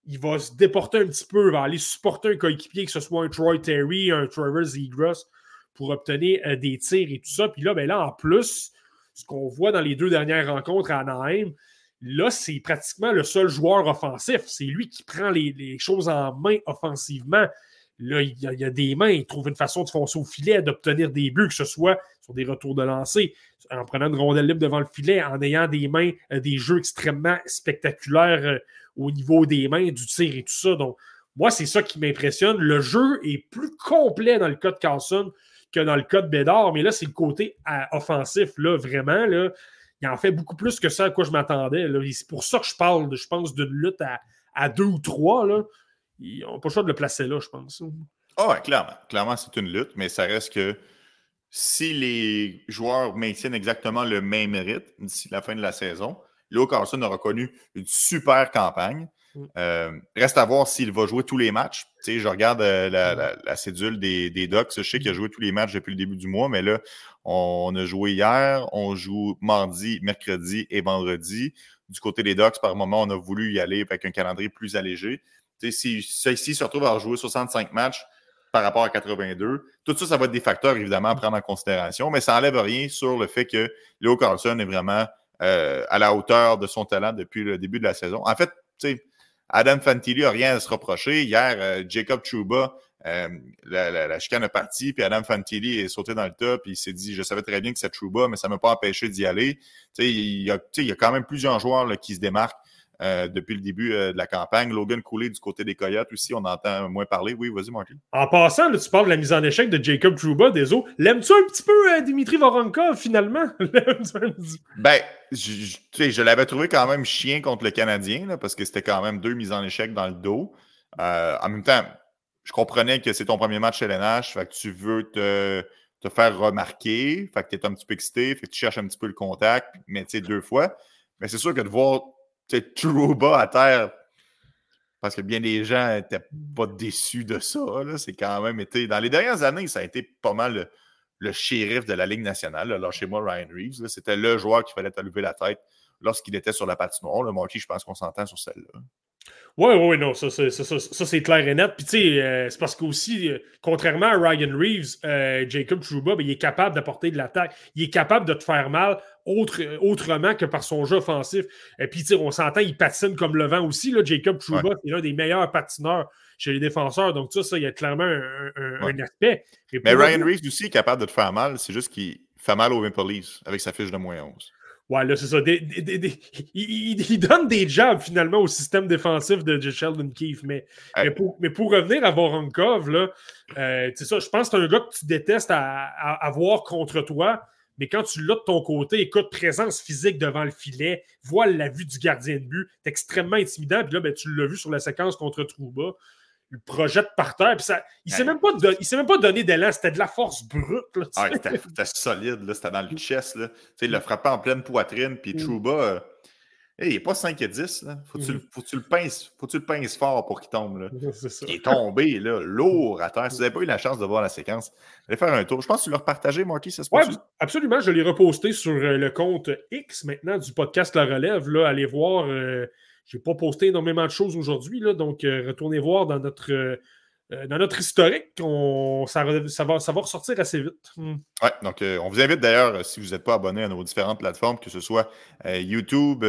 il va se déporter un petit peu, il va aller supporter un coéquipier, que ce soit un Troy Terry, un Trevor Zegras, pour obtenir des tirs et tout ça. Puis là, ben là, en plus, ce qu'on voit dans les deux dernières rencontres à Anaheim, là, c'est pratiquement le seul joueur offensif. C'est lui qui prend les, choses en main offensivement. Là, il y, a, des mains, il trouve une façon de foncer au filet, d'obtenir des buts, que ce soit sur des retours de lancer, en prenant une rondelle libre devant le filet, en ayant des mains, euh, des jeux extrêmement spectaculaires euh, au niveau des mains, du tir et tout ça. Donc, moi, c'est ça qui m'impressionne. Le jeu est plus complet dans le cas de Carlson que dans le cas de Bédard, mais là, c'est le côté euh, offensif, là, vraiment, là. Il en fait beaucoup plus que ça à quoi je m'attendais. C'est pour ça que je parle, je pense, d'une lutte à, deux ou trois. Là. Ils n'ont pas le choix de le placer là, je pense. Ah clairement. Clairement, c'est une lutte, mais ça reste que si les joueurs maintiennent exactement le même rythme d'ici la fin de la saison, Léo Carlson aura connu une super campagne. Mm. Euh, reste à voir s'il va jouer tous les matchs. je regarde euh, mm. la, cédule des, des Ducks. Je sais qu'il a mm. joué tous les matchs depuis le début du mois, mais là, on a joué hier, on joue mardi, mercredi et vendredi. Du côté des Ducks, par moment, on a voulu y aller avec un calendrier plus allégé. si ici se retrouve à rejouer 65 matchs par rapport à 82, tout ça, ça va être des facteurs évidemment à prendre en considération, mais ça n'enlève rien sur le fait que Léo Carlson est vraiment euh, à la hauteur de son talent depuis le début de la saison. En fait, tu sais, Adam Fantilli n'a rien à se reprocher. Hier, euh, Jacob Chuba, euh, la, chicane est partie, puis Adam Fantilli est sauté dans le top, puis il s'est dit Je savais très bien que c'est Chuba, mais ça ne m'a pas empêché d'y aller. Il y, a, il y a quand même plusieurs joueurs qui se démarquent. Euh, depuis le début de la campagne. Logan Cooley du côté des Coyotes aussi, on entend moins parler. Oui, vas-y, Martin. En passant, tu parles de la mise en échec de Jacob Trouba des eaux. L'aimes-tu un petit peu, Dimitri Voronka, finalement? ben, je, je l'avais trouvé quand même chien contre le Canadien, parce que c'était quand même deux mises en échec dans le dos. Euh, en même temps, je comprenais que c'est ton premier match chez LNH, fait que tu veux te, te faire remarquer, fait que tu es un petit peu excité, fait que tu cherches un petit peu le contact, mais tu sais, deux fois. Mais c'est sûr que de voir Trouba à terre, parce que bien des gens n'étaient pas déçus de ça, c'est quand même été. Dans les dernières années, ça a été pas mal le, shérif de la Ligue nationale. Là, chez moi, Ryan Reeves. C'était le joueur qui fallait lever la tête lorsqu'il était sur la patinoire. Le Marty, je pense qu'on s'entend sur celle-là. Oui, oui, non, ça, c'est clair et net. Puis, tu sais, euh, c'est parce qu'aussi, euh, contrairement à Ryan Reeves, euh, Jacob Trouba, ben, il est capable d'apporter de l'attaque. Il est capable de te faire mal autre, autrement que par son jeu offensif. Et puis, tu sais, on s'entend, il patine comme le vent aussi. Là, Jacob Trouba, c'est l'un des meilleurs patineurs chez les défenseurs. Donc, ça, ça, il y a clairement un, aspect. Mais Ryan Reeves aussi est capable de te faire mal. C'est juste qu'il fait mal au Maple Leafs avec sa fiche de moins 11. Ouais, là, c'est ça. il, donne des jobs finalement au système défensif de Sheldon Keefe. Mais, mais, pour, revenir à Voronkov, là, euh, ça, je pense que c'est un gars que tu détestes à, avoir contre toi. Mais quand tu l'as de ton côté, écoute, présence physique devant le filet, vois la vue du gardien de but, c'est extrêmement intimidant. Puis là, ben, tu l'as vu sur la séquence contre Trouba. Le projette par terre. Puis ça, il ne même pas s'est même pas donné d'élan, c'était de la force brute. ah, c'était solide, c'était dans le chest. Là. Il l'a frappé en pleine poitrine, puis mm. Trouba. Euh, il n'est pas 5 et 10. Là. Faut, tu, mm. faut, tu le pinces, faut tu le pinces fort pour qu'il tombe. Là. Il est tombé, là, lourd à terre. Si vous n'avez pas eu la chance de voir la séquence, allez faire un tour. Je pense que tu l'as repartagé, Marky, ça se passe. Oui, absolument. Je l'ai reposté sur euh, le compte X maintenant du podcast La Relève. Là, allez voir. Euh, je n'ai pas posté énormément de choses aujourd'hui, donc euh, retournez voir dans notre. dans notre historique, ça, ça, va, ça va ressortir assez vite. Hmm. Oui, donc on vous invite d'ailleurs, si vous n'êtes pas abonné à nos différentes plateformes, que ce soit YouTube,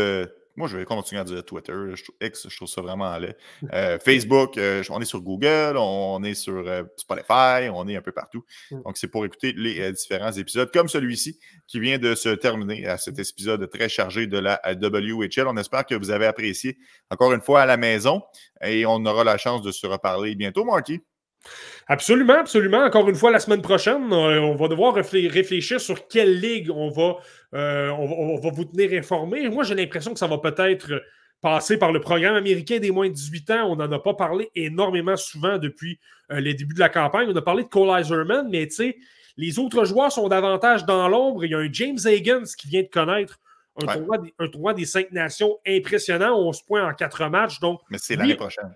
moi, je vais continuer à dire Twitter. X, je trouve ça vraiment laid. Euh, Facebook, euh, on est sur Google, on est sur euh, Spotify, on est un peu partout. Mm. Donc, c'est pour écouter les différents épisodes, comme celui-ci qui vient de se terminer à cet épisode très chargé de la WHL. On espère que vous avez apprécié encore une fois à la maison et on aura la chance de se reparler bientôt, Marky. Absolument, absolument. Encore une fois, la semaine prochaine, on va devoir réfléchir sur quelle ligue on va euh, on, va vous tenir informé. Moi, j'ai l'impression que ça va peut-être passer par le programme américain des moins de 18 ans. On n'en a pas parlé énormément souvent depuis euh, les débuts de la campagne. On a parlé de Cole Iserman, mais tu sais, les autres joueurs sont davantage dans l'ombre. Il y a un James Higgins qui vient de connaître un, tournoi, des cinq nations impressionnant, 11 points en quatre matchs. Donc, mais c'est l'année prochaine.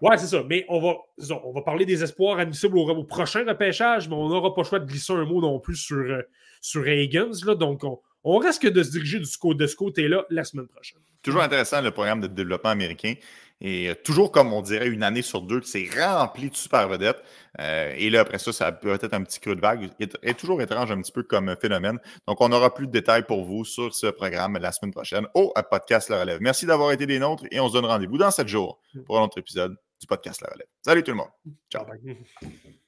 Ouais, c'est ça. Mais on va, on va parler des espoirs admissibles au, prochain repêchage, mais on n'aura pas le choix de glisser un mot non plus sur, euh, sur Higgins. Là, donc, on, risque de se diriger du, de ce côté-là la semaine prochaine. Toujours intéressant le programme de développement américain. Et euh, toujours, comme on dirait, une année sur deux, c'est rempli de super vedettes. Euh, et là, après ça, ça peut être un petit creux de vague. est toujours étrange un petit peu comme phénomène. Donc, on aura plus de détails pour vous sur ce programme la semaine prochaine au podcast La Relève. Merci d'avoir été des nôtres et on se donne rendez-vous dans sept jours pour un autre épisode du podcast La Relève. Salut tout le monde. Ciao.